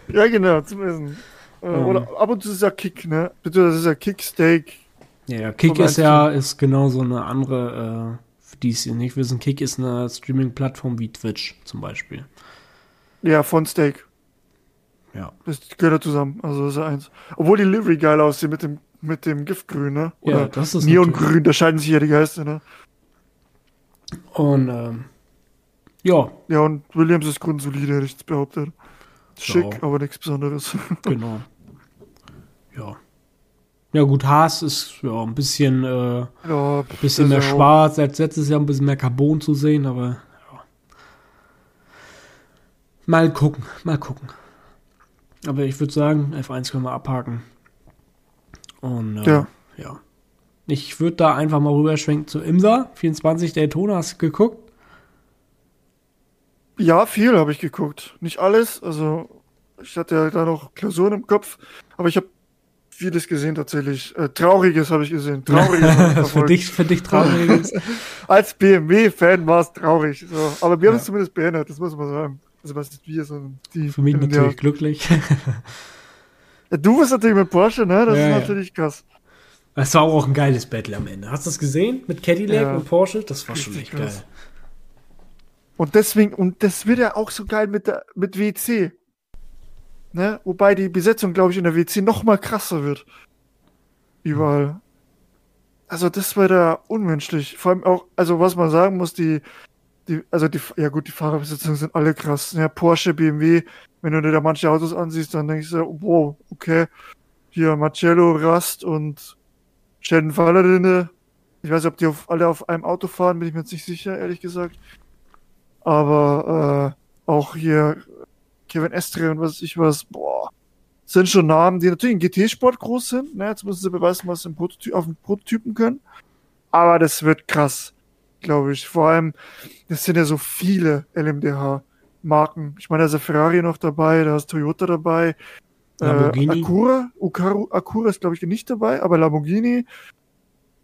Speaker 1: ja, genau, zum Essen. Äh,
Speaker 2: Ähm.
Speaker 1: Oder ab und zu ist ja Kick, ne? Bitte, das ist ja Kick, Steak.
Speaker 2: Ja, ja, Kick ist ja ist genau so eine andere, äh, für die es hier nicht wissen. Kick ist eine Streaming-Plattform wie Twitch zum Beispiel.
Speaker 1: Ja, von Steak.
Speaker 2: Ja.
Speaker 1: Das gehört ja zusammen. Also das ist ja eins. Obwohl die Livery geil aussieht mit dem, mit dem Giftgrün, ne?
Speaker 2: Ja,
Speaker 1: Oder
Speaker 2: das ist
Speaker 1: Neongrün, da scheiden sich ja die Geister, ne?
Speaker 2: Und ähm, ja,
Speaker 1: Ja, und Williams ist grundsolide, hätte ich jetzt behauptet. Schick,
Speaker 2: Ja.
Speaker 1: aber nichts Besonderes.
Speaker 2: genau. Ja. Ja gut, Haas ist ja ein bisschen, äh,
Speaker 1: ja,
Speaker 2: bisschen mehr
Speaker 1: ja
Speaker 2: schwarz, als letztes Jahr ein bisschen mehr Carbon zu sehen, aber ja. Mal gucken, mal gucken. Aber ich würde sagen, F1 können wir abhaken. Und äh,
Speaker 1: Ja.
Speaker 2: ja. Ich würde da einfach mal rüberschwenken zu IMSA, 24 Daytona, hast du geguckt?
Speaker 1: Ja, viel habe ich geguckt. Nicht alles. Also, ich hatte ja da noch Klausuren im Kopf. Aber ich habe vieles gesehen tatsächlich. Äh, Trauriges habe ich gesehen. Trauriges ich
Speaker 2: für dich, für dich trauriges.
Speaker 1: Als BMW-Fan war es traurig. So. Aber wir haben es zumindest beendet, das muss man sagen. Also, was ist wir, sondern die.
Speaker 2: Für mich
Speaker 1: ja.
Speaker 2: natürlich glücklich.
Speaker 1: Ja, du bist natürlich mit Porsche, ne? Das
Speaker 2: Ja,
Speaker 1: ist
Speaker 2: ja.
Speaker 1: natürlich krass.
Speaker 2: Das war auch ein geiles Battle am Ende. Hast du das gesehen? Mit Cadillac
Speaker 1: Ja.
Speaker 2: und Porsche? Das war schon
Speaker 1: Richtig
Speaker 2: echt
Speaker 1: krass.
Speaker 2: geil.
Speaker 1: Und deswegen, und das wird ja auch so geil mit der, mit WC. Ne? Wobei die Besetzung, glaube ich, in der WC noch mal krasser wird. Überall. Also das wird ja unmenschlich. Vor allem auch, also was man sagen muss, die, die, also die, ja gut, die Fahrerbesetzungen sind alle krass. Ja, Porsche, BMW, wenn du dir da manche Autos ansiehst, dann denkst du, wow, okay. Hier Marcello, Rast und Sheldon Fallerdine. Ich weiß nicht, ob die auf, alle auf einem Auto fahren, bin ich mir jetzt nicht sicher, ehrlich gesagt. Aber äh, auch hier Kevin Estre und was ich was, boah, sind schon Namen, die natürlich im GT-Sport groß sind. Ne? Jetzt müssen sie beweisen, was sie im Prototy auf dem Prototypen können. Aber das wird krass, glaube ich. Vor allem, das sind ja so viele LMDH-Marken. Ich meine, da ist ja Ferrari noch dabei, da ist Toyota dabei.
Speaker 2: Lamborghini.
Speaker 1: Äh, Acura, Ucaru, Acura ist, glaube ich, nicht dabei, aber Lamborghini,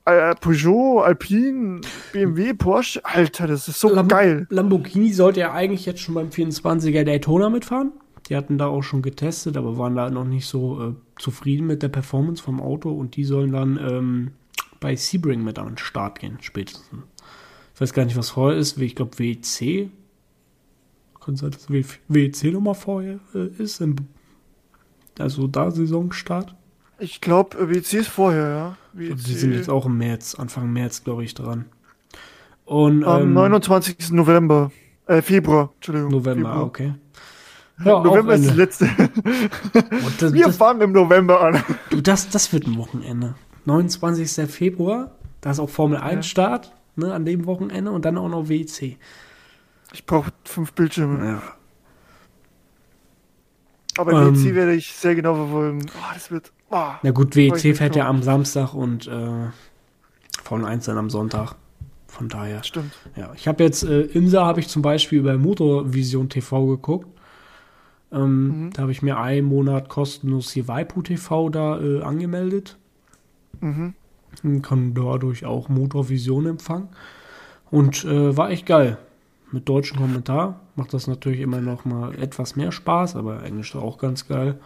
Speaker 1: äh, Peugeot, Alpine, BMW, Porsche, Alter, das ist so
Speaker 2: Lam-
Speaker 1: geil.
Speaker 2: Lamborghini sollte ja eigentlich jetzt schon beim 24er Daytona mitfahren. Die hatten da auch schon getestet, aber waren da noch nicht so äh, zufrieden mit der Performance vom Auto und die sollen dann ähm, bei Sebring mit an den Start gehen, spätestens. Ich weiß gar nicht, was vorher ist. Ich glaube, WEC. Kann sein, dass WEC nochmal vorher äh, ist. Also da Saisonstart.
Speaker 1: Ich glaube, WC ist vorher, ja. WC.
Speaker 2: Und die sind jetzt auch im März, Anfang März, glaube ich, dran. Und
Speaker 1: Am
Speaker 2: ähm,
Speaker 1: 29. November. Äh, Februar, Entschuldigung.
Speaker 2: November,
Speaker 1: Februar.
Speaker 2: okay. Ja,
Speaker 1: November ist das letzte.
Speaker 2: Das,
Speaker 1: Wir
Speaker 2: das,
Speaker 1: fangen im November an.
Speaker 2: du, das, das wird ein Wochenende. 29. Februar, da ist auch Formel 1
Speaker 1: Ja.
Speaker 2: Start, ne, an dem Wochenende und dann auch noch WEC.
Speaker 1: Ich brauche fünf Bildschirme.
Speaker 2: Ja.
Speaker 1: Aber
Speaker 2: Ähm.
Speaker 1: WC werde ich sehr genau verfolgen. Oh, das wird. Oh.
Speaker 2: Na gut, WEC fährt ja am Samstag und äh, Formel 1 dann am Sonntag. Von daher.
Speaker 1: Stimmt.
Speaker 2: Ja, ich habe jetzt, äh, Imsa habe ich zum Beispiel bei Motorvision TV geguckt. Ähm,
Speaker 1: Mhm.
Speaker 2: Da habe ich mir einen Monat kostenlos hier Waipu TV da äh, angemeldet.
Speaker 1: Mhm.
Speaker 2: Und kann dadurch auch Motorvision empfangen. Und äh, war echt geil. Mit deutschem Kommentar macht das natürlich immer noch mal etwas mehr Spaß, aber Englisch ist auch ganz geil.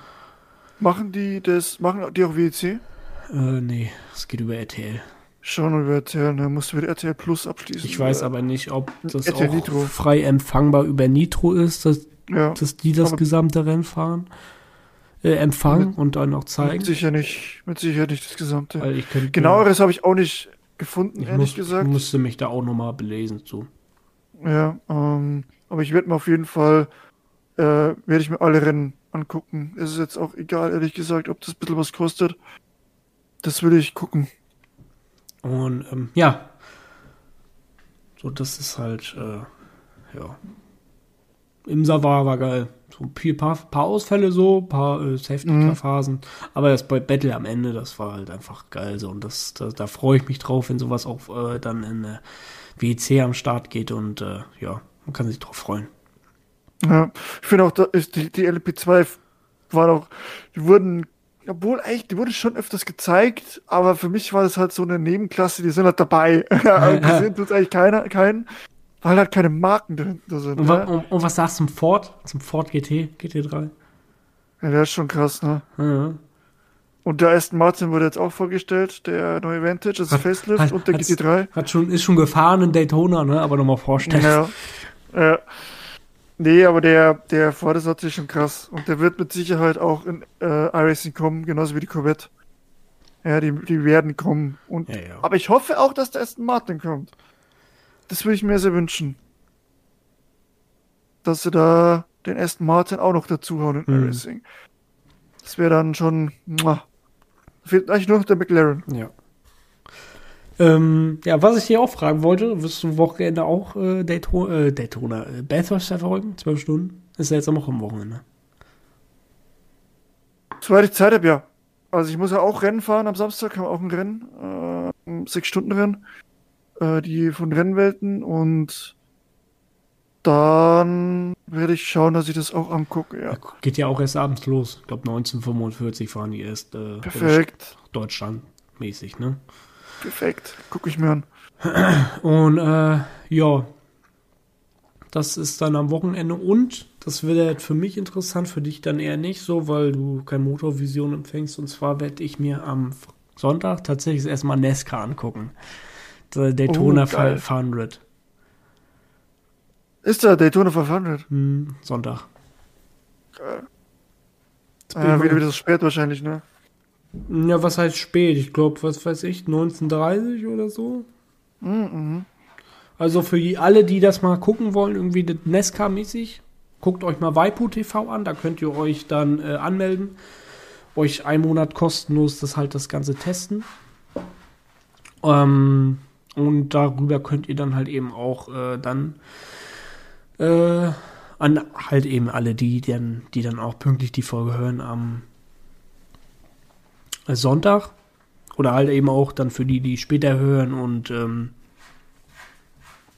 Speaker 1: Machen die das, machen die auch WEC?
Speaker 2: Äh, nee, es geht über RTL.
Speaker 1: Schon über RTL, ne? Musst du mit RTL Plus abschließen.
Speaker 2: Ich weiß aber nicht, ob das
Speaker 1: RTL
Speaker 2: auch
Speaker 1: Nitro.
Speaker 2: frei empfangbar über Nitro ist, dass,
Speaker 1: Ja,
Speaker 2: dass die das gesamte Rennen fahren, äh, empfangen
Speaker 1: Mit-
Speaker 2: und dann auch zeigen.
Speaker 1: mit sicher nicht, mit Sicherheit nicht das Gesamte.
Speaker 2: Weil ich könnte,
Speaker 1: Genaueres habe ich auch nicht gefunden,
Speaker 2: ich
Speaker 1: ehrlich
Speaker 2: muss,
Speaker 1: gesagt.
Speaker 2: musste mich da auch nochmal belesen zu.
Speaker 1: Ja, ähm, aber ich werde mir auf jeden Fall, äh, werde ich mir alle Rennen angucken. Es ist jetzt auch egal, ehrlich gesagt, ob das ein bisschen was kostet. Das will ich gucken.
Speaker 2: Und ähm, ja, so das ist halt, äh, ja. Imsa war, war geil. So ein paar, paar, Ausfälle so, paar äh, Safety-Phasen. Aber das bei Battle am Ende, das war halt einfach geil so. Und das, da, da freue ich mich drauf, wenn sowas auch äh, dann in äh, WEC am Start geht. Und äh, ja, man kann sich drauf freuen.
Speaker 1: Ja, ich finde auch, da ist die, die LP2 waren auch, die wurden, obwohl eigentlich, die wurden schon öfters gezeigt, aber für mich war das halt so eine Nebenklasse, die sind halt dabei. Gesehen tut eigentlich keiner, keinen, weil halt keine Marken dahinter sind.
Speaker 2: Und, wa
Speaker 1: Ja,
Speaker 2: und, und was sagst du zum Ford? Zum Ford GT, GT3?
Speaker 1: ja der ist schon krass, ne?
Speaker 2: Ja.
Speaker 1: Und der Aston Martin wurde jetzt auch vorgestellt, der neue Vantage, das
Speaker 2: Hat-
Speaker 1: Facelift
Speaker 2: hat-
Speaker 1: und der
Speaker 2: hat's-
Speaker 1: GT3.
Speaker 2: Hat schon, ist schon gefahren in Daytona, ne? Aber nochmal vorstellen.
Speaker 1: Ja. ja. Nee, aber der, der Ford ist natürlich schon krass. Und der wird mit Sicherheit auch in äh, iRacing kommen, genauso wie die Corvette. Ja, die, die werden kommen. Und,
Speaker 2: Ja, ja.
Speaker 1: Aber ich hoffe auch, dass der Aston Martin kommt. Das würde ich mir sehr wünschen. Dass sie da den Aston Martin auch noch dazuhauen in
Speaker 2: Mhm.
Speaker 1: iRacing. Das wäre dann schon. Muah. Fehlt eigentlich nur noch der McLaren.
Speaker 2: Ja. Ähm, ja, was ich dir auch fragen wollte, wirst du am Wochenende auch äh, Daytona, äh, Daytona äh, Bathurst verfolgen? Zwölf Stunden? Ist ja jetzt auch am Wochenende.
Speaker 1: Soweit ich Zeit habe, ja. Also ich muss ja auch Rennen fahren am Samstag, haben wir auch ein Rennen, äh, ein Sechs-Stunden-Rennen, äh, die von Rennwelten und dann werde ich schauen, dass ich das auch angucke, ja.
Speaker 2: Geht ja auch erst abends los. Ich glaube 1945 fahren die erst äh,
Speaker 1: Perfekt,
Speaker 2: Deutschland mäßig, ne?
Speaker 1: perfekt, gucke ich mir an.
Speaker 2: Und äh, ja, das ist dann am Wochenende und das wird halt für mich interessant, für dich dann eher nicht so, weil du kein Motorvision empfängst. Und zwar werde ich mir am Sonntag tatsächlich erstmal Nesca angucken. Der Daytona
Speaker 1: Oh, geil.
Speaker 2: 500.
Speaker 1: Ist da Daytona 500?
Speaker 2: Hm, Sonntag.
Speaker 1: Geil. Äh,
Speaker 2: mal-
Speaker 1: wieder, wieder so spät wahrscheinlich, ne?
Speaker 2: Ja, was heißt spät? Ich glaube, was weiß ich, 1930 oder so.
Speaker 1: Mhm.
Speaker 2: Also für die, alle, die das mal gucken wollen, irgendwie Nesca-mäßig, guckt euch mal Waipu TV an, da könnt ihr euch dann äh, anmelden. Euch einen Monat kostenlos das halt das Ganze testen. Ähm, und darüber könnt ihr dann halt eben auch äh, dann äh, an halt eben alle die, die dann, die dann auch pünktlich die Folge hören am Sonntag. Oder halt eben auch dann für die, die später hören und ähm,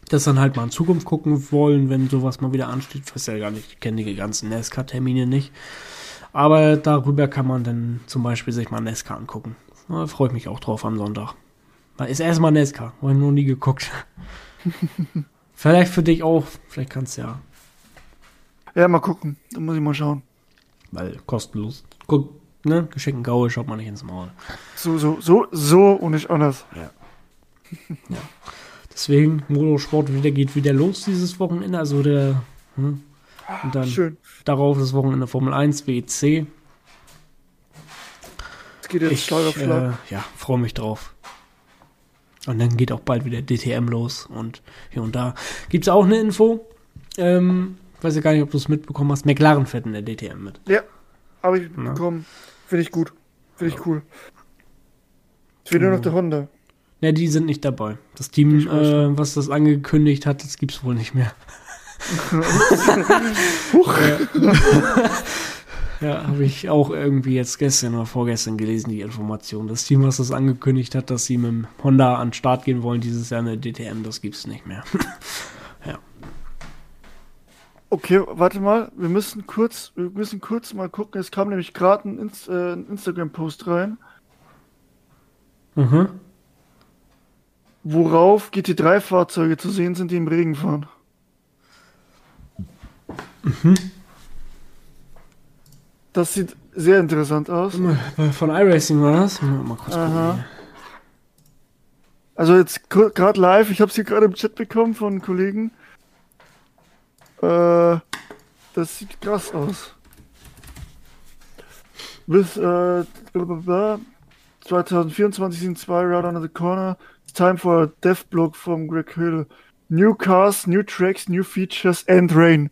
Speaker 2: das dann halt mal in Zukunft gucken wollen, wenn sowas mal wieder ansteht. Ich weiß ja gar nicht, ich kenne die ganzen NASCAR-Termine nicht. Aber darüber kann man dann zum Beispiel sich mal NASCAR angucken. Da freue ich mich auch drauf am Sonntag. Da ist erstmal habe ich noch nie geguckt. vielleicht für dich auch, vielleicht kannst du ja,
Speaker 1: Ja, mal gucken. Da muss ich mal schauen.
Speaker 2: weil kostenlos. Guck, ne, Geschenken Gaue schaut man nicht ins Maul.
Speaker 1: So, so, so, so und nicht anders.
Speaker 2: Deswegen, Motorsport wieder geht wieder los dieses Wochenende. Also der, hm, und dann
Speaker 1: Schön.
Speaker 2: darauf das Wochenende Formel 1 WEC.
Speaker 1: Es geht jetzt
Speaker 2: Ich
Speaker 1: Schlag auf Schlag.
Speaker 2: äh, ja, freue mich drauf. Und dann geht auch bald wieder DTM los. Und hier und da gibt es auch eine Info. Ähm, weiß ja gar nicht, ob du es mitbekommen hast. McLaren fährt in der DTM mit.
Speaker 1: Ja, habe ich
Speaker 2: Na.
Speaker 1: bekommen. Finde ich gut. Finde ich cool. Es fehlt nur noch der Honda.
Speaker 2: Ja, die sind nicht dabei. Das Team,
Speaker 1: Ich
Speaker 2: äh, was das angekündigt hat, das gibt's wohl nicht mehr. Ja, habe ich auch irgendwie jetzt gestern oder vorgestern gelesen, die Information. Das Team, was das angekündigt hat, dass sie mit dem Honda an den Start gehen wollen, dieses Jahr eine DTM, das gibt es nicht mehr. ja.
Speaker 1: Okay, warte mal, wir müssen kurz, wir müssen kurz mal gucken. Es kam nämlich gerade ein, Inst äh, ein Instagram-Post rein. Mhm. Worauf GT3-Fahrzeuge zu sehen sind, die im Regen fahren. Mhm. Das sieht sehr interessant aus.
Speaker 2: Von iRacing war das? Mal kurz Aha.
Speaker 1: Also jetzt gerade live, ich habe es hier gerade im Chat bekommen von Kollegen. Äh, das sieht krass aus. Bis äh, 2024 sind zwei Right Under the Corner. It's time for a death block from Greg Hill. New cars, new tracks, new features and rain.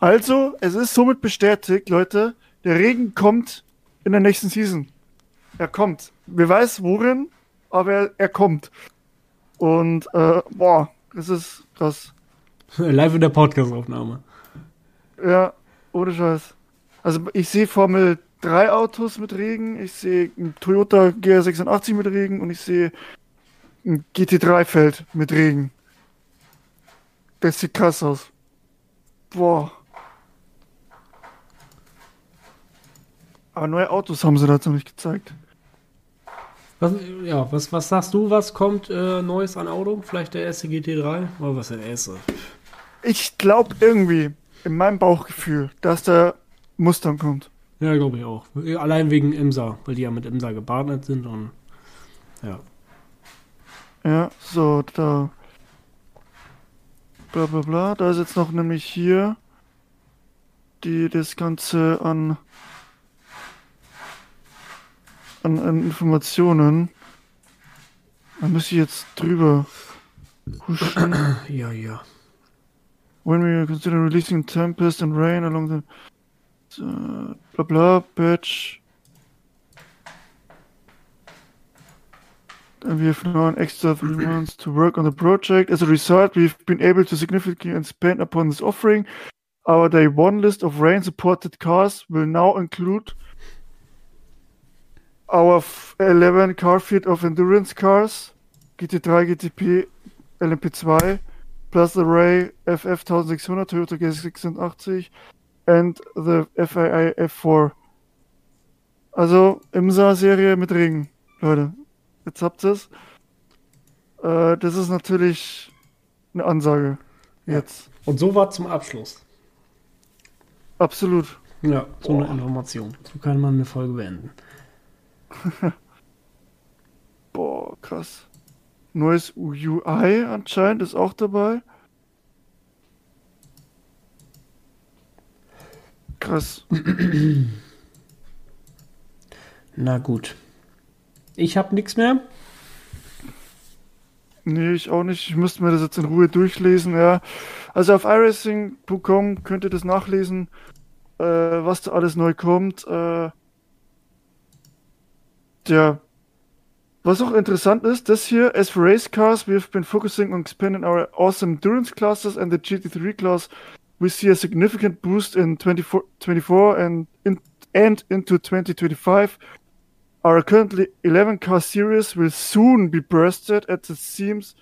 Speaker 1: Also, es ist somit bestätigt, Leute, der Regen kommt in der nächsten Season. Er kommt. Wer weiß worin, aber er, er kommt. Und äh, boah, das ist krass.
Speaker 2: Live in der Podcast-Aufnahme.
Speaker 1: Ja, ohne Scheiß. Also ich sehe Formel 3 Autos mit Regen, ich sehe ein Toyota GR86 mit Regen und ich sehe ein GT3-Feld mit Regen. Das sieht krass aus. Boah. Aber neue Autos haben sie dazu nicht gezeigt.
Speaker 2: Was, ja, was, was sagst du, was kommt äh, Neues an Auto? Vielleicht der erste GT3? Oder was ist der erste?
Speaker 1: Ich glaube irgendwie, in meinem Bauchgefühl, dass der Mustang kommt.
Speaker 2: Ja, glaube ich auch. Allein wegen Imsa, weil die ja mit Imsa gepartnert sind und ja.
Speaker 1: Ja, so, da. Bla bla bla. Da ist jetzt noch nämlich hier die das Ganze an an, an Informationen. Da muss ich jetzt drüber huschen.
Speaker 2: Ja, ja.
Speaker 1: When we consider releasing Tempest and Rain along the uh, blah blah batch. And we have now an extra three months to work on the project. As a result, we've been able to significantly expand upon this offering. Our day one list of rain supported cars will now include our 11 car fleet of endurance cars, GT3, GTP, LMP2, plus the Ray FF 1600, Toyota G86 and the FII F4. Also IMSA-Serie mit Regen, Leute. Jetzt habt ihr es. Äh, das ist natürlich eine Ansage. Jetzt.
Speaker 2: Und so war zum Abschluss.
Speaker 1: Absolut.
Speaker 2: Ja, so Boah. eine Information. So kann man eine Folge beenden.
Speaker 1: Boah, krass. Neues UI anscheinend ist auch dabei. Krass.
Speaker 2: Na gut. Ich habe nichts mehr.
Speaker 1: Nee, ich auch nicht. Ich müsste mir das jetzt in Ruhe durchlesen, ja. Also auf iRacing.com könnt ihr das nachlesen, äh, was da alles neu kommt. Äh, ja. Was auch interessant ist, das hier, as for race cars, we have been focusing on expanding our awesome endurance classes and the GT3 class. We see a significant boost in 24, 24 and, in, and into 2025. Our currently 11 car series will soon be bursted at the seams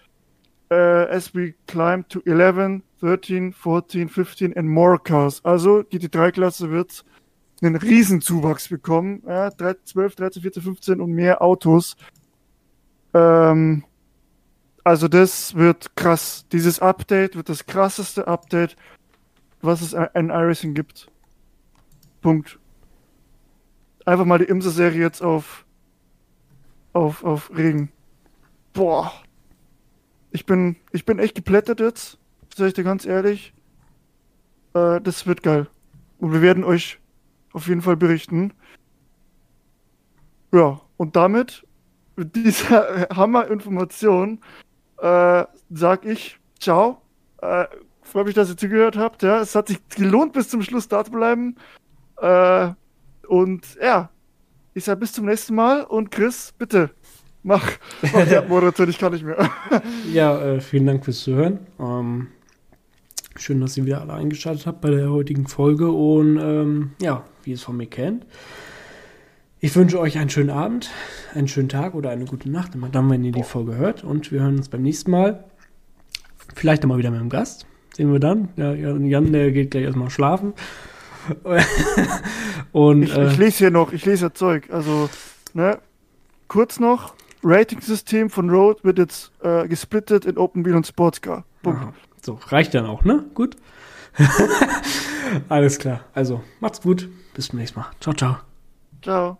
Speaker 1: uh, as we climb to 11, 13, 14, 15 and more cars. Also, GT3-Klasse wird einen Riesenzuwachs bekommen. Ja, 12, 13, 14, 15 und mehr Autos. Ähm, also das wird krass. Dieses Update wird das krasseste Update, was es in iRacing gibt. Punkt. Einfach mal die Imsa-Serie jetzt auf, auf, auf Regen. Boah. Ich bin, ich bin echt geplättet jetzt. Sag ich dir ganz ehrlich. Äh, das wird geil. Und wir werden euch auf jeden Fall berichten. Ja, und damit, mit dieser Hammer-Information, äh, sag ich ciao. Äh, Freue mich, dass ihr zugehört habt. Ja, es hat sich gelohnt, bis zum Schluss da zu bleiben. Äh, und ja, ich sage bis zum nächsten Mal. Und Chris, bitte, mach, mach die Abmoderation, ich kann nicht mehr.
Speaker 2: ja, äh, vielen Dank fürs Zuhören. Ähm, Schön, dass ihr wieder alle eingeschaltet habt bei der heutigen Folge. Und ähm, ja, wie ihr es von mir kennt. Ich wünsche euch einen schönen Abend, einen schönen Tag oder eine gute Nacht, dann, wenn ihr die Folge hört. Und wir hören uns beim nächsten Mal. Vielleicht mal wieder mit einem Gast. Sehen wir dann. Ja, Jan, der geht gleich erstmal schlafen.
Speaker 1: Und, ich, äh, ich lese hier noch, ich lese ja Zeug. Also, ne, kurz noch, Rating-System von Road wird jetzt äh, gesplittet in Open Wheel und Sportscar.
Speaker 2: Punkt. So, reicht dann auch, ne? Gut. Alles klar. Also, macht's gut. Bis zum nächsten Mal. Ciao, ciao.
Speaker 1: Ciao.